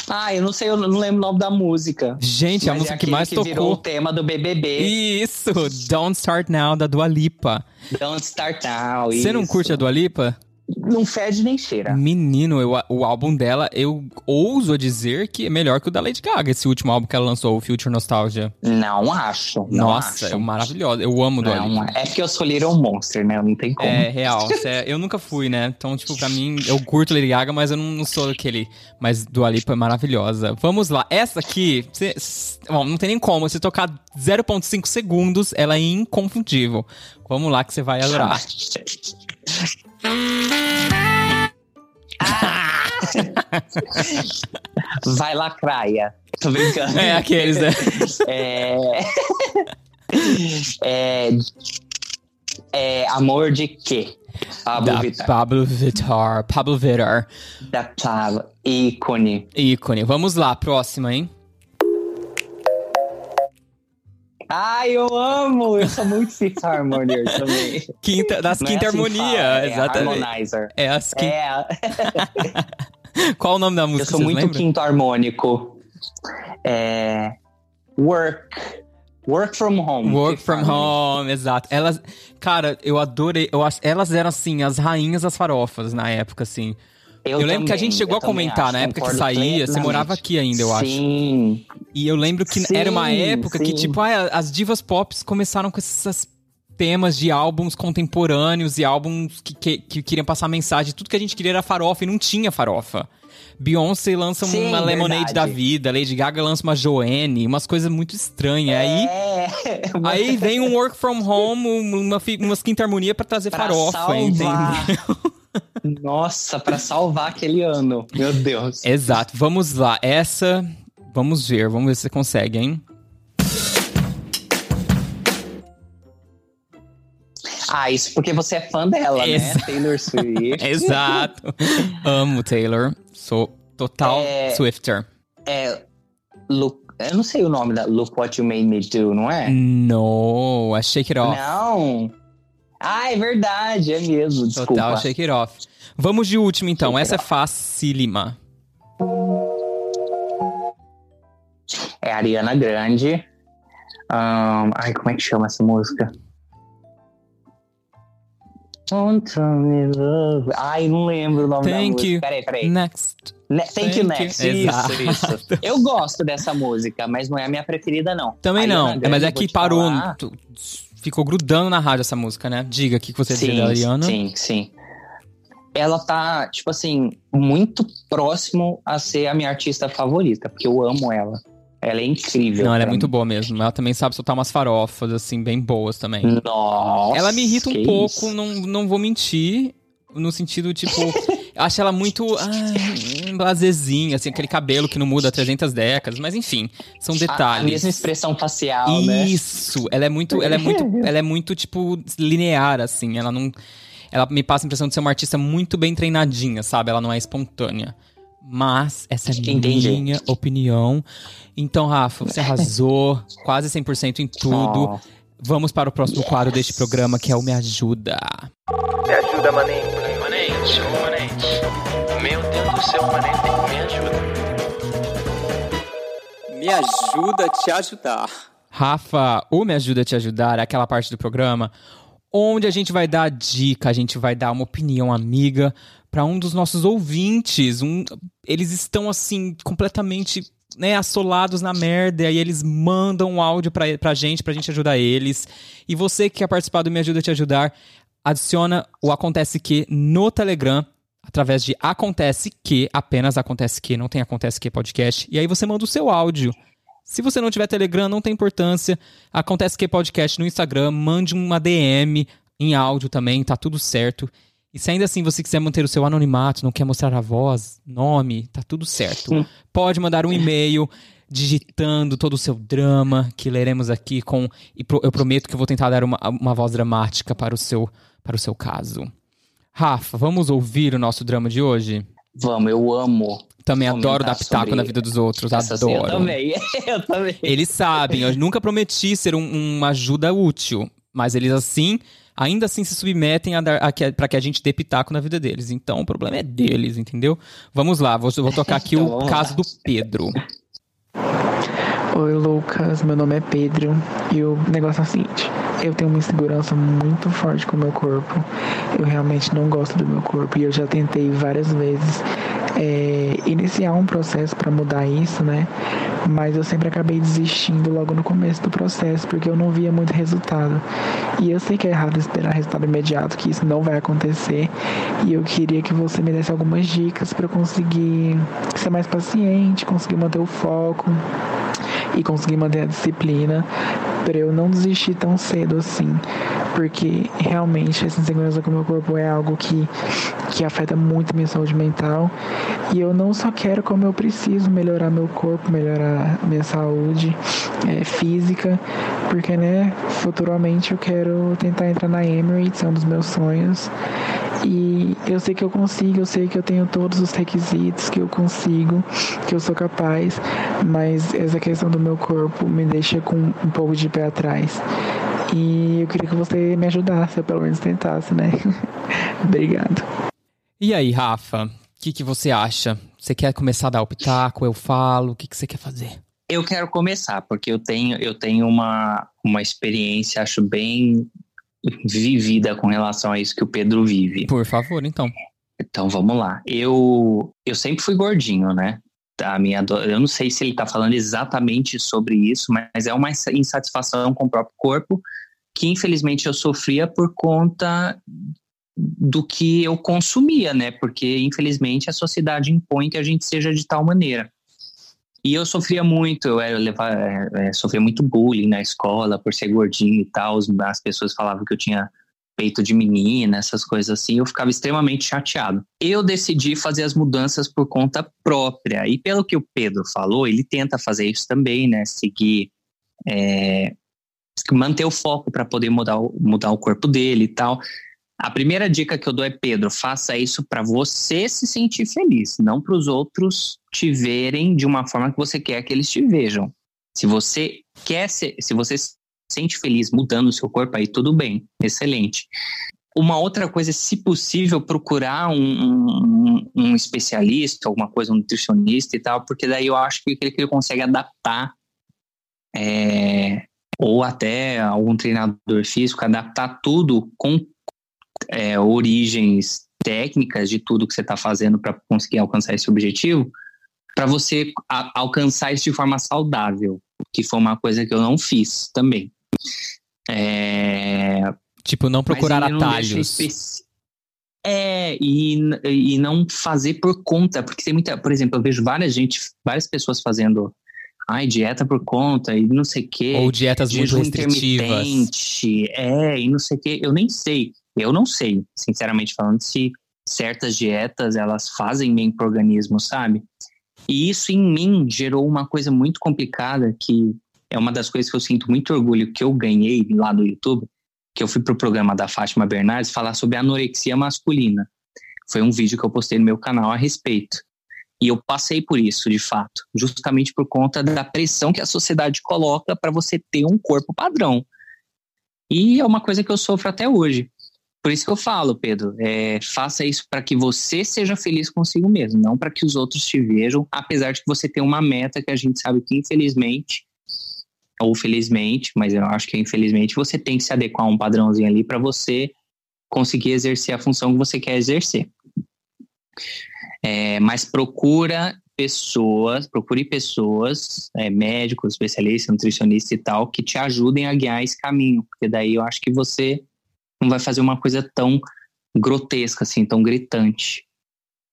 B: Ah, eu não sei, eu não lembro o nome da música.
A: Gente, a
B: Mas
A: música
B: é
A: que mais
B: que virou o
A: tocou.
B: tema do BBB.
A: Isso! Don't Start Now, da Dua Lipa.
B: Don't Start Now.
A: Você não
B: isso.
A: curte a Dua Lipa?
B: Não fede nem cheira.
A: Menino, eu- o álbum dela, eu ouso dizer que é melhor que o da Lady Gaga, esse último álbum que ela lançou, o Future Nostalgia.
B: Não acho. Não
A: Nossa,
B: acho.
A: é maravilhosa. Eu amo Dua Lipa.
B: é porque eu sou Little Monster, né? Não tem como.
A: É real. Cê- eu nunca fui, né? Então, tipo, pra mim, eu curto Lady Gaga, mas eu não, não sou aquele. Mas Dua Lipa é maravilhosa. Vamos lá. Essa aqui, cê- bom, não tem nem como. Se tocar 0,5 segundos, ela é inconfundível. Vamos lá que você vai adorar.
B: Vai lacraia. Tô brincando.
A: É aqueles, né?
B: É... é... é amor de quê? Pablo
A: Da
B: Vittar.
A: Pablo Vittar. Pablo Vittar.
B: Da Pablo. Ícone.
A: Ícone. Vamos lá, próxima, hein?
B: Ai, eu amo! Eu sou muito Fifth Harmony também.
A: Quinta, das
B: Não é
A: Quinta
B: assim que
A: Harmonia,
B: fala, é
A: exatamente.
B: Harmonizer.
A: É as quin-
B: É,
A: Qual o nome da
B: eu
A: música?
B: sou
A: vocês
B: muito
A: lembram?
B: quinto harmônico. É... Work. Work from home.
A: Work from home, exato. Elas, cara, eu adorei. Eu acho, elas eram assim, as rainhas das farofas na época, assim. Eu, lembro que a gente chegou
B: eu
A: a comentar
B: também
A: na
B: acho,
A: época que saía. Você morava aqui ainda, eu acho.
B: Sim.
A: E eu lembro que
B: Sim,
A: era uma época que,
B: sim.
A: tipo, ah, as divas pop começaram com esses temas de álbuns contemporâneos e álbuns que, que, que queriam passar mensagem. Tudo que a gente queria era farofa e não tinha farofa. Beyoncé lança
B: Sim,
A: uma Lemonade
B: verdade.
A: da vida, Lady Gaga lança uma Joanne, umas coisas muito estranhas. Aí,
B: É.
A: aí vem um work from home, uma, umas quinta harmonia pra trazer
B: Pra
A: farofa,
B: salvar.
A: entendeu?
B: Nossa, pra salvar aquele ano. Meu Deus.
A: Exato, vamos lá. Essa, vamos ver, vamos ver se você consegue, hein?
B: Ah, isso porque você é fã dela, né? Taylor Swift.
A: Exato. Amo Taylor. Sou total
B: É-
A: Swifter.
B: É. Look, eu não sei o nome da Look What You Made Me Do, não é?
A: No, é Shake It Off.
B: Não. Ah, é verdade, é mesmo. Desculpa.
A: Total Shake It Off. Vamos de último, então.
B: Shake
A: Essa é facílima.
B: É Ariana Grande. Ahn, ai, como é que chama essa música? Don't me love. Ai, não lembro o nome da
A: Thank
B: música.
A: you.
B: Peraí, peraí.
A: Next.
B: Ne- Thank,
A: Thank
B: you, next. Isso, isso. Eu gosto dessa música, mas não é a minha preferida, não.
A: Também
B: Ariana
A: não.
B: Grande,
A: mas é que parou.
B: falar.
A: Ficou grudando na rádio essa música, né? Diga o que você dizia da Ariana.
B: Sim, sim. Ela tá, tipo assim, muito próximo a ser a minha artista favorita, porque eu amo ela. Ela é incrível.
A: Não, ela é muito
B: mim.
A: eu mesmo. Ela também sabe soltar umas farofas, assim, bem boas também.
B: Nossa.
A: ela me irrita um pouco,
B: isso.
A: não, não vou mentir. No sentido, tipo, eu acho ela muito ah, blazezinha, assim, aquele cabelo que não muda há 300 décadas, mas enfim, são
B: A, a
A: detalhes.
B: mesma expressão facial, né?
A: Isso, ela é muito, ela é muito, ela é muito tipo linear assim, ela não ela me passa a impressão de ser uma artista muito bem treinadinha, sabe? Ela não é espontânea. Mas essa é
B: Entendi.
A: minha opinião. Então, Rafa, você arrasou quase 100% em tudo.
B: Ó,
A: Vamos para o próximo quadro deste programa, que é o Me Ajuda.
D: Me ajuda, maninho. Manente, ô manente. Meu Deus do céu, manente, me ajuda.
A: Me ajuda a te ajudar. Rafa, o Me Ajuda a Te Ajudar é aquela parte do programa onde a gente vai dar dica, a gente vai dar uma opinião amiga para um dos nossos ouvintes. Um, eles estão assim completamente né, assolados na merda e aí eles mandam um áudio pra, pra gente, pra gente ajudar eles. E você que quer participar do Me Ajuda a Te Ajudar, adiciona o Acontece Que no Telegram através de Acontece Que, apenas Acontece Que, não tem Acontece Que podcast. E aí você manda o seu áudio. Se você não tiver Telegram, não tem importância. Acontece que podcast no Instagram, mande uma DM em áudio também, tá tudo certo. E se ainda assim você quiser manter o seu anonimato, não quer mostrar a voz, nome, tá tudo certo. Pode mandar um e-mail digitando todo o seu drama, que leremos aqui com. E pro- eu prometo que eu vou tentar dar uma, uma voz dramática para o seu, para o seu caso. Rafa, vamos ouvir o nosso drama de hoje?
B: Vamos, eu amo.
A: Também adoro dar pitaco na vida dos outros, adoro.
B: Eu também. eu também.
A: Eles sabem, eu nunca prometi ser um- uma ajuda útil. Mas eles assim, ainda assim se submetem a a que, para que a gente dê pitaco na vida deles. Então o problema é deles, entendeu? Vamos lá, vou, vou tocar aqui
B: Então,
A: o caso
B: lá.
A: do Pedro.
E: Oi, Lucas. Meu nome é Pedro. E o negócio é o seguinte: eu tenho uma insegurança muito forte com o meu corpo. Eu realmente não gosto do meu corpo. E eu já tentei várias vezes é, iniciar um processo para mudar isso, né? Mas eu sempre acabei desistindo logo no começo do processo, porque eu não via muito resultado. E eu sei que é errado esperar resultado imediato, que isso não vai acontecer. E eu queria que você me desse algumas dicas para conseguir ser mais paciente, conseguir manter o foco e conseguir manter a disciplina para eu não desistir tão cedo assim, porque realmente essa insegurança com o meu corpo é algo que, que afeta muito minha saúde mental. E eu não só quero como eu preciso melhorar meu corpo, melhorar minha saúde é, física, porque né, futuramente eu quero tentar entrar na Emirates, é um dos meus sonhos. E eu sei que eu consigo, eu sei que eu tenho todos os requisitos, que eu consigo, que eu sou capaz, mas essa questão do meu corpo me deixa com um pouco de pé atrás. E eu queria que você me ajudasse, ou pelo menos tentasse, né? Obrigado.
A: E aí, Rafa, o que, que você acha? Você quer começar a dar o pitaco? Eu falo? O que, que você quer fazer?
B: Eu quero começar, porque eu tenho, eu tenho uma, uma experiência, acho, bem vivida com relação a isso que o Pedro vive.
A: Por favor, então.
B: Então vamos lá. Eu, eu sempre fui gordinho, né? A minha, eu não sei se ele tá falando exatamente sobre isso, mas é uma insa- insatisfação com o próprio corpo que infelizmente eu sofria por conta do que eu consumia, né? Porque infelizmente a sociedade impõe que a gente seja de tal maneira. E eu sofria muito, eu, era, eu levava, é, é, sofria muito bullying na escola por ser gordinho e tal. As pessoas falavam que eu tinha peito de menina, essas coisas assim, eu ficava extremamente chateado. Eu decidi fazer as mudanças por conta própria. E pelo que o Pedro falou, ele tenta fazer isso também, né? Seguir. é, manter o foco para poder mudar, o- mudar o corpo dele e tal. A primeira dica que eu dou é, Pedro, faça isso para você se sentir feliz, não para os outros te verem de uma forma que você quer que eles te vejam. Se você quer ser, se você sente feliz mudando o seu corpo, aí tudo bem, excelente. Uma outra coisa é, se possível, procurar um, um, um especialista, alguma coisa, um nutricionista e tal, porque daí eu acho que ele, que ele consegue adaptar, é, ou até algum treinador físico, adaptar tudo com é, origens técnicas de tudo que você está fazendo para conseguir alcançar esse objetivo, para você a- alcançar isso de forma saudável, que foi uma coisa que eu não fiz também. É,
A: Tipo, não procurar
B: não
A: atalhos.
B: É, e, e não fazer por conta, porque tem muita, por exemplo, eu vejo várias gente, várias pessoas fazendo ai, dieta por conta e não sei o quê.
A: Ou dietas muito restritivas.
B: é, e não sei o quê. Eu nem sei, eu não sei, sinceramente falando, se certas dietas elas fazem bem pro organismo, sabe? E isso em mim gerou uma coisa muito complicada que é uma das coisas que eu sinto muito orgulho que eu ganhei lá do YouTube, que eu fui pro programa da Fátima Bernardes falar sobre anorexia masculina. Foi um vídeo que eu postei no meu canal a respeito. E eu passei por isso, de fato, justamente por conta da pressão que a sociedade coloca para você ter um corpo padrão. E é uma coisa que eu sofro até hoje. Por isso que eu falo, Pedro, é, faça isso para que você seja feliz consigo mesmo, não para que os outros te vejam, apesar de que você tem uma meta que a gente sabe que, infelizmente, ou felizmente, mas eu acho que infelizmente, você tem que se adequar a um padrãozinho ali para você conseguir exercer a função que você quer exercer. É, mas procura pessoas, procure pessoas, é, médicos, especialistas, nutricionistas e tal, que te ajudem a guiar esse caminho, porque daí eu acho que você não vai fazer uma coisa tão grotesca, assim, tão gritante.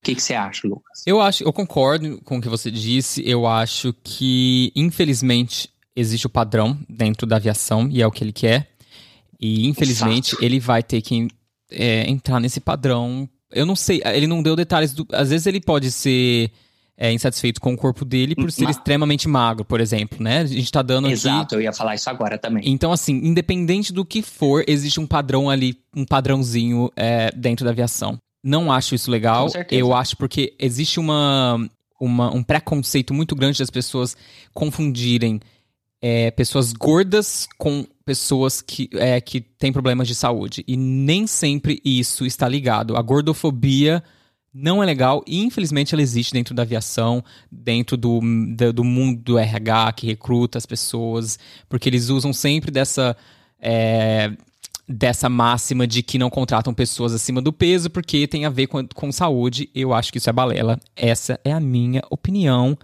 B: O que, que você acha, Lucas?
A: Eu acho, eu concordo com o que você disse. Eu acho que, infelizmente, existe o padrão dentro da aviação e é o que ele quer. E, infelizmente,
B: Fato.
A: ele vai ter que é, entrar nesse padrão. Eu não sei, ele não deu detalhes. Do, às vezes ele pode ser é, insatisfeito com o corpo dele por ser
B: Ma-
A: extremamente magro, por exemplo, né? A gente tá dando aqui
B: Exato, eu ia falar isso agora também.
A: então, assim, independente do que for, existe um padrão ali, um padrãozinho é, dentro da aviação. Não acho isso legal.
B: Com certeza.
A: Eu acho porque existe uma, uma- um preconceito muito grande das pessoas confundirem é, pessoas gordas com pessoas que, é, que têm problemas de saúde. E nem sempre isso está ligado. A gordofobia não é legal e infelizmente ela existe dentro da aviação, dentro do, do, do mundo do RH que recruta as pessoas, porque eles usam sempre dessa. É, dessa máxima de que não contratam pessoas acima do peso porque tem a ver com, com saúde. Eu acho que isso é balela. Essa é a minha opinião.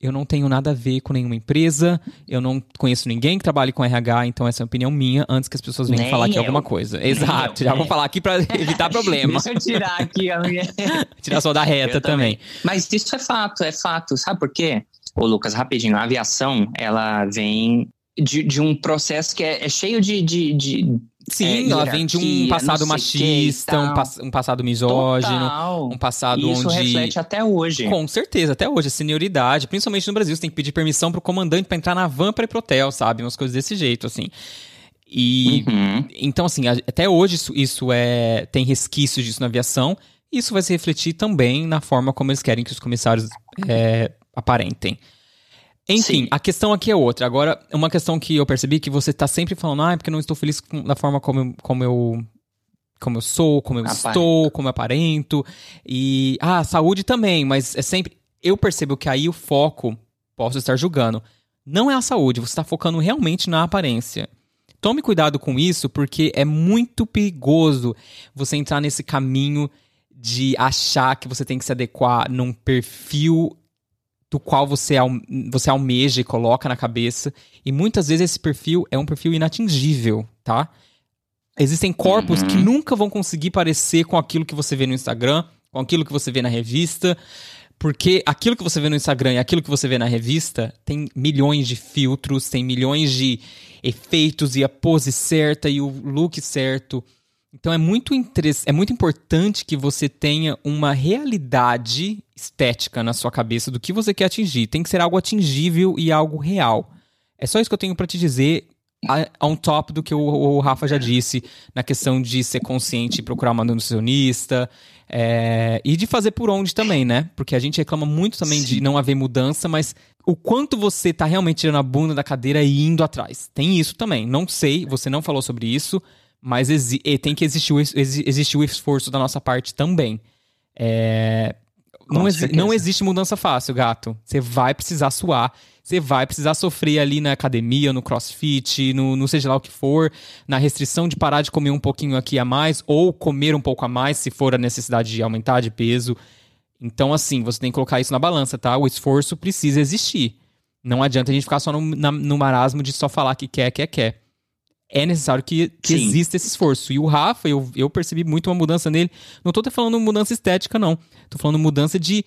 A: Eu não tenho nada a ver com nenhuma empresa, eu não conheço ninguém que trabalhe com RH, então essa é a opinião minha, antes que as pessoas venham
B: Nem
A: falar aqui
B: eu.
A: alguma coisa.
B: Nem
A: Exato,
B: eu.
A: já vou falar aqui pra evitar problema.
B: Deixa eu tirar aqui a minha.
A: Tirar só da reta
B: Eu
A: também.
B: Mas isso é fato, é fato. Sabe por quê? Ô, Lucas, rapidinho, a aviação, ela vem de, de um processo que é, é cheio de. de, de
A: Sim,
B: é,
A: ela vem de um passado machista, um, pass- um passado misógino,
B: Total.
A: um passado
B: isso
A: onde.
B: reflete até hoje.
A: Com certeza, até hoje, a senioridade, principalmente no Brasil, você tem que pedir permissão pro comandante pra entrar na van pra ir pro hotel, sabe? Umas coisas desse jeito, assim. E
B: Uhum.
A: então, assim, até hoje isso, isso é tem resquícios disso na aviação. Isso vai se refletir também na forma como eles querem que os comissários é, aparentem. Enfim,
B: Sim.
A: a questão aqui é outra. Agora, uma questão que eu percebi que você tá sempre falando, ah, é porque não estou feliz com, da forma como eu, como eu como eu sou, como eu
B: Aparenta.
A: estou, como eu aparento. E ah, saúde também, mas é sempre eu percebo que aí o foco, posso estar julgando, não é a saúde, você está focando realmente na aparência. Tome cuidado com isso, porque é muito perigoso você entrar nesse caminho de achar que você tem que se adequar num perfil do qual você, você almeja e coloca na cabeça. E muitas vezes esse perfil é um perfil inatingível, tá? Existem corpos
B: Uhum.
A: que nunca vão conseguir parecer com aquilo que você vê no Instagram, com aquilo que você vê na revista, porque aquilo que você vê no Instagram e aquilo que você vê na revista tem milhões de filtros, tem milhões de efeitos e a pose certa e o look certo. Então é muito, é muito importante que você tenha uma realidade estética na sua cabeça do que você quer atingir. Tem que ser algo atingível e algo real. É só isso que eu tenho pra te dizer, on top do que o, o Rafa já disse, na questão de ser consciente e procurar uma nutricionista. é, e de fazer por onde também, né? Porque a gente reclama muito também de não haver mudança, mas o quanto você tá realmente tirando a bunda da cadeira e indo atrás. Tem isso também. Não sei, você não falou sobre isso, mas e tem que existir o, existir o esforço da nossa parte também. É, não, exi- não existe mudança fácil, gato. Você vai precisar suar, você vai precisar sofrer ali na academia, no crossfit, no, no seja lá o que for, na restrição de parar de comer um pouquinho aqui a mais, ou comer um pouco a mais, se for a necessidade de aumentar de peso. Então, assim, você tem que colocar isso na balança, tá? O esforço precisa existir. Não adianta a gente ficar só no, na- no marasmo de só falar que quer, quer, quer. É necessário que, que
B: Sim.
A: exista esse esforço. E o Rafa, eu, eu percebi muito uma mudança nele. Não tô falando mudança estética, não. Tô falando mudança de.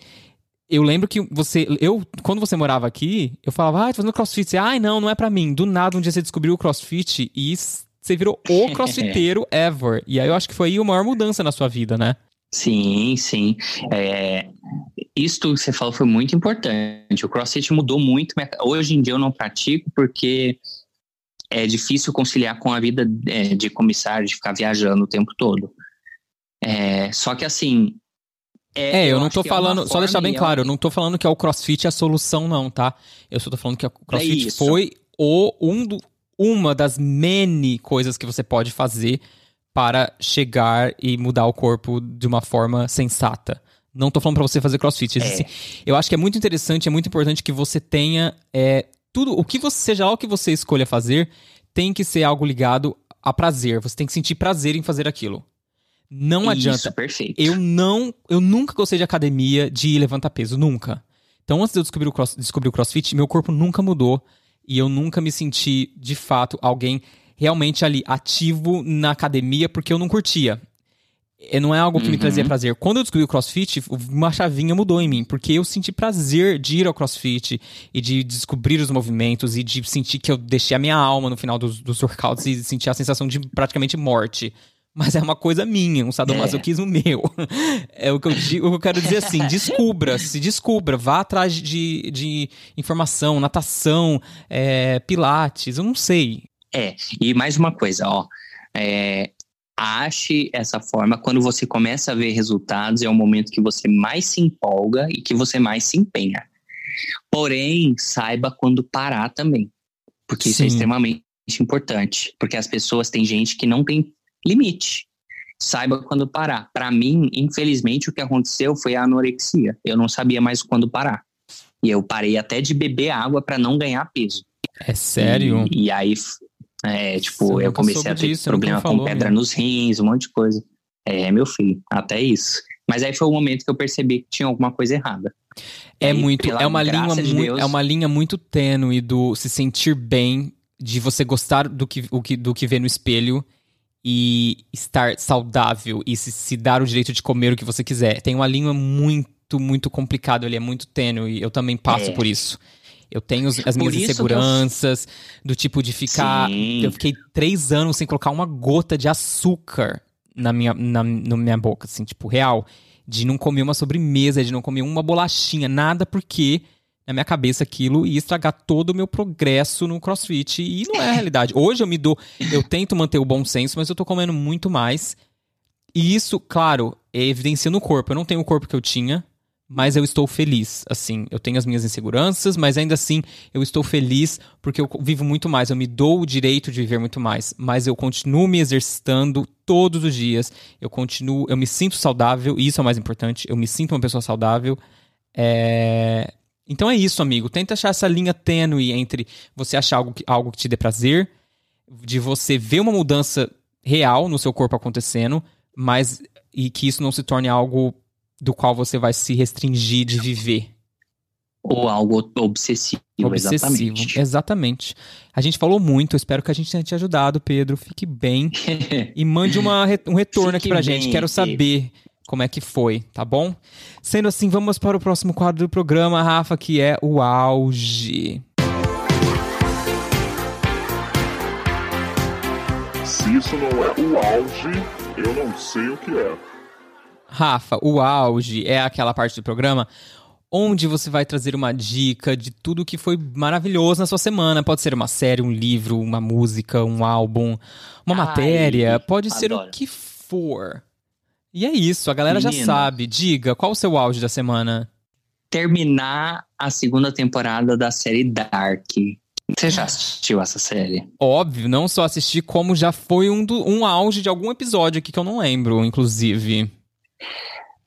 A: Eu lembro que você. Eu, quando você morava aqui, eu falava, ah, tô fazendo crossfit. Ai, não, não é pra mim. Do nada, um dia você descobriu o crossfit e você virou o crossfiteiro ever. E aí eu acho que foi aí a maior mudança na sua vida, né?
B: Sim, sim. É, isso tudo que você falou foi muito importante. O CrossFit mudou muito. Hoje em dia eu não pratico porque é difícil conciliar com a vida é, de comissário, de ficar viajando o tempo todo. É, só que assim.
A: É, eu, não
B: acho
A: tô
B: é
A: falando, só deixar bem
B: é
A: claro, eu não tô falando que é o CrossFit a solução, não, tá? Eu só tô falando que o CrossFit
B: isso.
A: foi o, um do- uma das many coisas que você pode fazer para chegar e mudar o corpo de uma forma sensata. Não tô falando pra você fazer CrossFit. Existe- Eu acho que é muito interessante, é muito importante que você tenha é, tudo, o que você seja lá o que você escolha fazer, tem que ser algo ligado a prazer. Você tem que sentir prazer em fazer aquilo. Não adianta.
B: Isso, perfeito.
A: Eu não, eu nunca gostei de academia de levantar peso, nunca. Então, antes de eu descobrir o, cross, descobrir o CrossFit, meu corpo nunca mudou e eu nunca me senti, de fato, alguém realmente ali ativo na academia porque eu não curtia. E Não é algo que me
B: Uhum.
A: trazia prazer. Quando eu descobri o CrossFit, uma chavinha mudou em mim, porque eu senti prazer de ir ao CrossFit e de descobrir os movimentos e de sentir que eu deixei a minha alma no final dos, dos workouts e sentir a sensação de praticamente morte. Mas é uma coisa minha, um sadomasoquismo meu. É o que eu, digo, o que eu quero dizer assim: descubra, se descubra, vá atrás de, de informação, natação, é, pilates, eu não sei.
B: É, e mais uma coisa, ó. é, ache essa forma. Quando você começa a ver resultados, é o momento que você mais se empolga e que você mais se empenha. Porém, saiba quando parar também. Porque isso é
A: Sim.
B: extremamente importante, porque as pessoas têm gente que não tem limite. Saiba quando parar. Para mim, infelizmente, o que aconteceu foi a anorexia. Eu não sabia mais quando parar. E eu parei até de beber água para não ganhar peso.
A: É sério?
B: E, e aí, é, tipo, eu comecei a ter
A: disso,
B: problema com pedra
A: amigo.
B: nos rins, um monte de coisa. É, meu filho, até isso. Mas aí foi o momento que eu percebi que tinha alguma coisa errada.
A: É
B: aí,
A: muito,
B: pela
A: é uma linha
B: de
A: muito, é uma linha muito tênue do se sentir bem, de você gostar do que, o que, do que vê no espelho e estar saudável e se, se dar o direito de comer o que você quiser. Tem uma linha muito, muito complicada ali, é muito tênue e eu também passo
B: É.
A: por isso. Eu tenho as
B: Por
A: minhas
B: que eu-
A: inseguranças, do tipo de ficar.
B: Sim.
A: Eu fiquei três anos sem colocar uma gota de açúcar na minha, na, na minha boca, assim, tipo, real. De não comer uma sobremesa, de não comer uma bolachinha, nada, porque na minha cabeça aquilo ia estragar todo o meu progresso no crossfit. E não é a realidade. Hoje eu me dou. Eu tento manter o bom senso, mas eu tô comendo muito mais. E isso, claro, é evidencia no corpo. Eu não tenho o corpo que eu tinha, mas eu estou feliz. Assim, eu tenho as minhas inseguranças, mas ainda assim eu estou feliz porque eu vivo muito mais. Eu me dou o direito de viver muito mais. Mas eu continuo me exercitando todos os dias. Eu continuo, eu me sinto saudável, e isso é o mais importante. Eu me sinto uma pessoa saudável. É, Então é isso, amigo. Tenta achar essa linha tênue entre você achar algo que, algo que te dê prazer, de você ver uma mudança real no seu corpo acontecendo, mas e que isso não se torne algo do qual você vai se restringir de viver.
B: Ou algo obsessivo,
A: Obsessivo.
B: exatamente.
A: Exatamente. A gente falou muito, espero que a gente tenha te ajudado, Pedro. Fique bem e mande uma um retorno aqui
B: Fique
A: pra gente.
B: bem,
A: Quero saber como é que foi, tá bom? Sendo assim, vamos para o próximo quadro do programa, Rafa, que é o auge.
F: Se isso não é o auge, eu não sei o que é.
A: Rafa, o auge é aquela parte do programa onde você vai trazer uma dica de tudo que foi maravilhoso na sua semana. Pode ser uma série, um livro, uma música, um álbum, uma
B: Ai,
A: matéria, pode ser o
B: adoro.
A: que for. E é isso, a galera já sabe. Diga, qual o seu auge da semana?
B: Terminar a segunda temporada da série Dark. Você já assistiu essa série?
A: Óbvio, não só assistir, como já foi um, do- um auge de algum episódio aqui que eu não lembro, inclusive.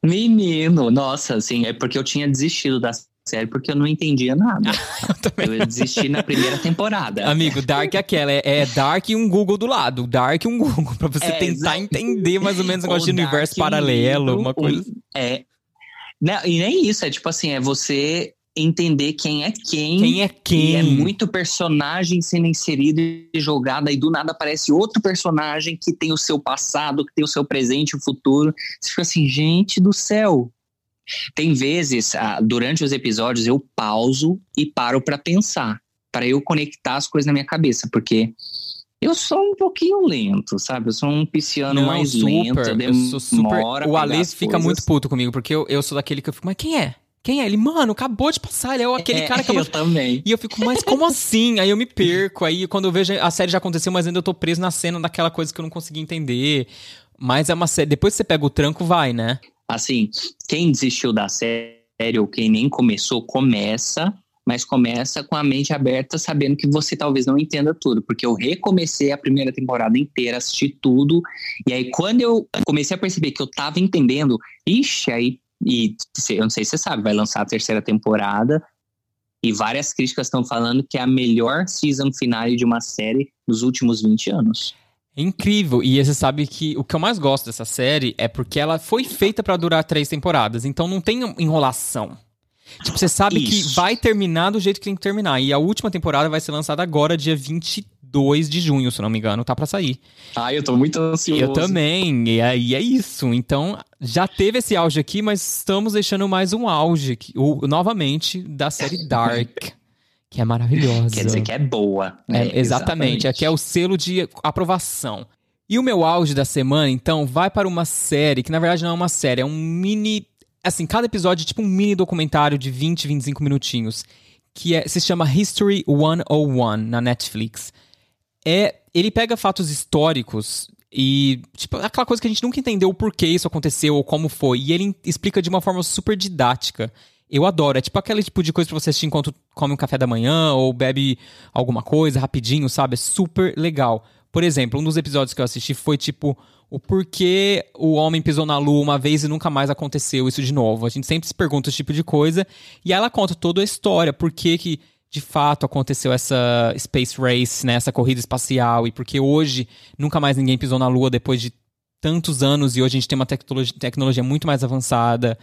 B: Menino, nossa, assim, é porque eu tinha desistido da série porque eu não entendia nada.
A: Eu.
B: Eu desisti na primeira temporada.
A: Amigo, Dark é aquela, é, é Dark e um Google do lado. Dark e um Google, pra você
B: É,
A: tentar entender mais ou menos o negócio de universo paralelo, uma
B: um-
A: coisa.
B: É. Não, e nem isso, é tipo assim, é você entender quem é quem.
A: Quem é
B: E
A: quem?
B: é muito personagem sendo inserido e jogado, aí do nada aparece outro personagem que tem o seu passado, que tem o seu presente e o futuro. Você fica assim, gente do céu. Tem vezes, ah, durante os episódios, eu pauso e paro pra pensar, para eu conectar as coisas na minha cabeça, porque eu sou um pouquinho lento, sabe? Eu sou um pisciano
A: Não,
B: mais
A: super.
B: lento,
A: eu sou super. O
B: as
A: fica
B: coisas.
A: muito puto comigo, porque eu, eu sou daquele que eu fico, mas quem é? Quem é? Ele, mano, acabou de passar, ele é aquele
B: É,
A: cara que acabou
B: eu também.
A: E eu fico, mas como assim? Aí eu me perco. Aí quando eu vejo a série já aconteceu, mas ainda eu tô preso na cena daquela coisa que eu não consegui entender. Mas é uma série. Depois que você pega o tranco, vai, né?
B: assim, quem desistiu da série ou quem nem começou, começa, mas começa com a mente aberta, sabendo que você talvez não entenda tudo, porque eu recomecei a primeira temporada inteira, assisti tudo, e aí quando eu comecei a perceber que eu tava entendendo, ixi, aí, e eu não sei se você sabe, vai lançar a terceira temporada, e várias críticas estão falando que é a melhor season finale de uma série dos últimos 20 anos.
A: É incrível. E você sabe que o que eu mais gosto dessa série é porque ela foi feita pra durar três temporadas. Então não tem enrolação. Tipo, você sabe que
B: Isso.
A: vai terminar do jeito que tem que terminar. E a última temporada vai ser lançada agora, dia 22 de junho, se não me engano. Tá pra sair.
B: Ah, eu tô muito ansioso.
A: Eu também. E aí é isso. Então, já teve esse auge aqui, mas estamos deixando mais um auge, aqui, o, novamente, da série Dark. que é maravilhosa.
B: Quer dizer que é boa.
A: É,
B: né?
A: exatamente. Aqui é o selo de aprovação. E o meu auge da semana, então, vai para uma série, que na verdade não é uma série, é um mini. Assim, cada episódio é tipo um mini documentário de 20, 25 minutinhos. Que é, se chama History 101 na Netflix. É, ele pega fatos históricos e, tipo, aquela coisa que a gente nunca entendeu o porquê isso aconteceu ou como foi. E ele explica de uma forma super didática. Eu adoro. É tipo aquele tipo de coisa pra você assistir enquanto come um café da manhã ou bebe alguma coisa rapidinho, sabe? É super legal. Por exemplo, um dos episódios que eu assisti foi tipo o porquê o homem pisou na lua uma vez e nunca mais aconteceu isso de novo. A gente sempre se pergunta esse tipo de coisa e ela conta toda a história, por que que de fato aconteceu essa space race, né, essa corrida espacial e porque hoje nunca mais ninguém pisou na lua depois de tantos anos e hoje a gente tem uma tecnologia, tecnologia muito mais avançada.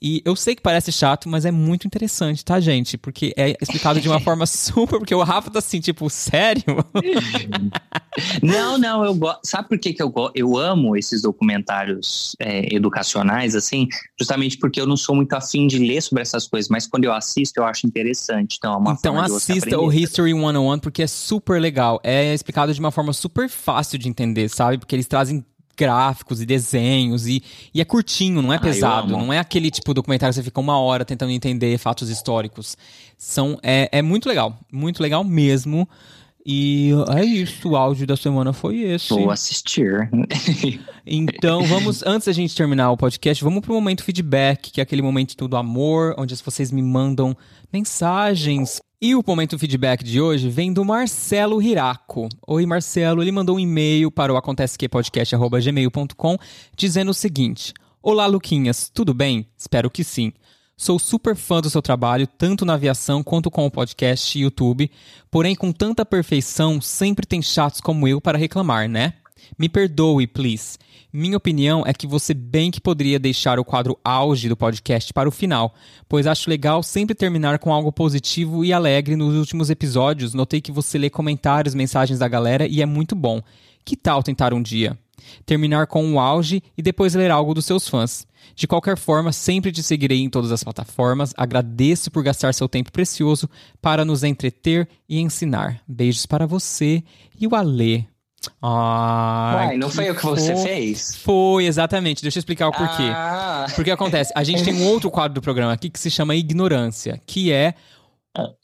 A: E eu sei que parece chato, mas é muito interessante, tá, gente? Porque é explicado de uma forma super. Porque o Rafa tá assim, tipo, sério?
B: Não, não, eu gosto. Sabe por que, que eu gosto? Eu amo esses documentários é, educacionais, assim, justamente porque eu não sou muito afim de ler sobre essas coisas, mas quando eu assisto, eu acho interessante. Então, é uma
A: então
B: forma de você
A: assista o. History 101 porque é super legal. É explicado de uma forma super fácil de entender, sabe? Porque eles trazem gráficos e desenhos e, e é curtinho, não é
B: eu
A: pesado,
B: amo.
A: não é aquele tipo de documentário que você fica uma hora tentando entender fatos históricos. São, é, é muito legal, muito legal mesmo. E é isso, o áudio da semana foi esse.
B: Vou assistir.
A: Então, vamos, antes da gente terminar o podcast, vamos pro momento feedback, que é aquele momento do amor, onde vocês me mandam mensagens. E o momento feedback de hoje vem do Marcelo Hiraco. Oi, Marcelo. Ele mandou um e-mail para o acontecequepodcast.gmail.com dizendo o seguinte: Olá, Luquinhas, tudo bem? Espero que sim. Sou super fã do seu trabalho, tanto na aviação quanto com o podcast e YouTube. Porém, com tanta perfeição, sempre tem chatos como eu para reclamar, né? Me perdoe, please. Minha opinião é que você bem que poderia deixar o quadro auge do podcast para o final, pois acho legal sempre terminar com algo positivo e alegre. Nos últimos episódios, notei que você lê comentários, mensagens da galera e é muito bom. Que tal tentar um dia? Terminar com o auge e depois ler algo dos seus fãs. De qualquer forma, sempre te seguirei em todas as plataformas. Agradeço por gastar seu tempo precioso para nos entreter e ensinar. Beijos para você e o Alê. Ai,
B: Uai, não foi o que você fez?
A: Foi, exatamente. Deixa eu explicar o porquê.
B: Ah,
A: Porque acontece, a gente tem um outro quadro do programa aqui que se chama Ignorância, que é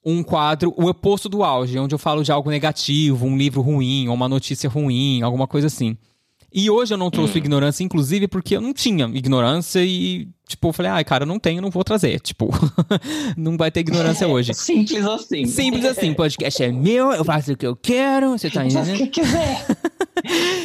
A: um quadro, o oposto do auge, onde eu falo de algo negativo, um livro ruim, ou uma notícia ruim, alguma coisa assim. E hoje eu não trouxe ignorância, inclusive, porque eu não tinha ignorância e, tipo, eu falei, ai, cara, eu não tenho, não vou trazer. Tipo, não vai ter ignorância hoje.
B: simples assim.
A: Simples assim, podcast é meu, eu faço o que eu quero, você tá
B: Faz o que quiser.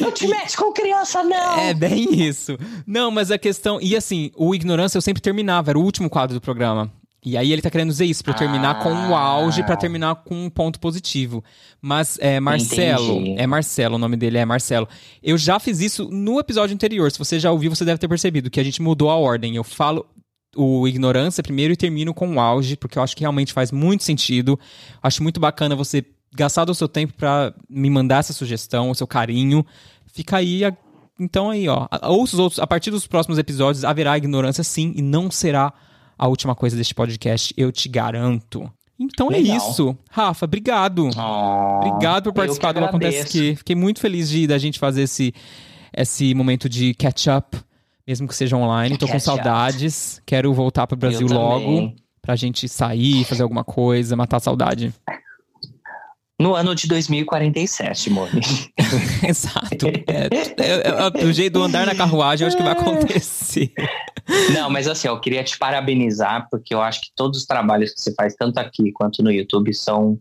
B: Não te mete com criança, não.
A: É bem isso. Não, mas a questão. E assim, o Ignorância eu sempre terminava, era o último quadro do programa. E aí ele tá querendo dizer isso, pra eu terminar com um auge, pra terminar com um ponto positivo. Mas é Marcelo,
B: Entendi.
A: é Marcelo, o nome dele é Marcelo. Eu já fiz isso no episódio anterior. Se você já ouviu, você deve ter percebido que a gente mudou a ordem. Eu falo o ignorância primeiro e termino com o auge, porque eu acho que realmente faz muito sentido. Acho muito bacana você gastar do seu tempo pra me mandar essa sugestão, o seu carinho. Fica aí a- então aí, ó, ouça os outros, a partir dos próximos episódios haverá ignorância sim e não será a última coisa deste podcast, eu te garanto. Então é
B: Legal.
A: isso. Rafa, obrigado.
B: Oh,
A: Obrigado por participar do Acontece. Que. Fiquei muito feliz de da gente fazer esse, esse momento de catch up, mesmo que seja online. Tô com saudades. Quero voltar pro Brasil
B: Eu
A: logo
B: também.
A: pra gente sair, fazer alguma coisa, matar a saudade.
B: No ano de 2047, Moni.
A: Exato. É, é- é- o jeito do andar na carruagem eu acho que vai acontecer.
B: Não, mas assim, eu queria te parabenizar, porque eu acho que todos os trabalhos que você faz, tanto aqui quanto no YouTube, são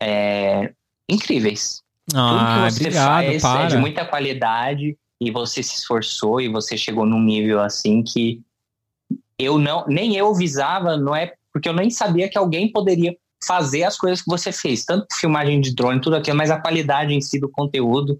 B: é, incríveis.
A: Ah,
B: Tudo que você
A: obrigado,
B: faz
A: para.
B: é de muita qualidade e você se esforçou e você chegou num nível assim que eu não, nem eu visava, não é porque eu nem sabia que alguém poderia fazer as coisas que você fez, tanto filmagem de drone, tudo aquilo, mas a qualidade em si do conteúdo.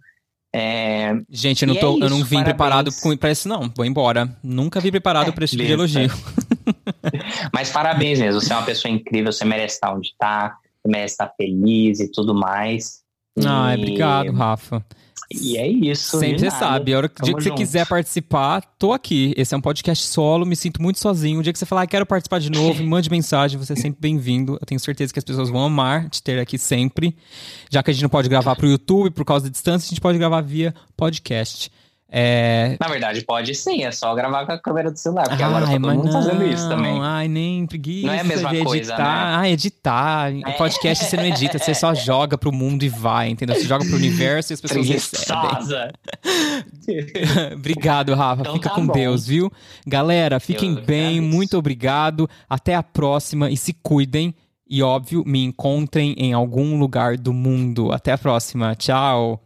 B: É,
A: Gente, eu não,
B: E é
A: tô, eu não vim
B: parabéns.
A: preparado pra isso, não. Vou embora. Nunca vim preparado
B: É,
A: pra esse tipo de elogio.
B: Mas parabéns mesmo, você é uma pessoa incrível, você merece estar onde está, você merece estar feliz e tudo mais.
A: Ai,
B: E-
A: obrigado, Rafa.
B: E é isso.
A: Sempre você sabe. A hora dia que você quiser participar, tô aqui. Esse é um podcast solo, me sinto muito sozinho. O dia que você falar, ah, quero participar de novo, me mande mensagem, você é sempre bem-vindo. Eu tenho certeza que as pessoas vão amar te ter aqui sempre. Já que a gente não pode gravar pro YouTube por causa da distância, a gente pode gravar via podcast. É...
B: Na verdade, pode sim, é só gravar com a câmera do celular, porque agora tá
A: Ai,
B: todo mundo fazendo isso
A: não.
B: também.
A: Ai, nem preguiça
B: Não é a mesma
A: de editar.
B: coisa, né?
A: Ah, editar.
B: É.
A: Podcast você não edita, você só joga pro mundo e vai, entendeu? Você joga pro universo e as pessoas recebem.
B: Preguiçosa.
A: obrigado, Rafa.
B: Então
A: Fica
B: tá
A: com
B: bom.
A: Deus, viu? Galera, fiquem
B: Eu
A: bem, muito obrigado. Até a próxima e se cuidem. E óbvio, me encontrem em algum lugar do mundo. Até a próxima. Tchau.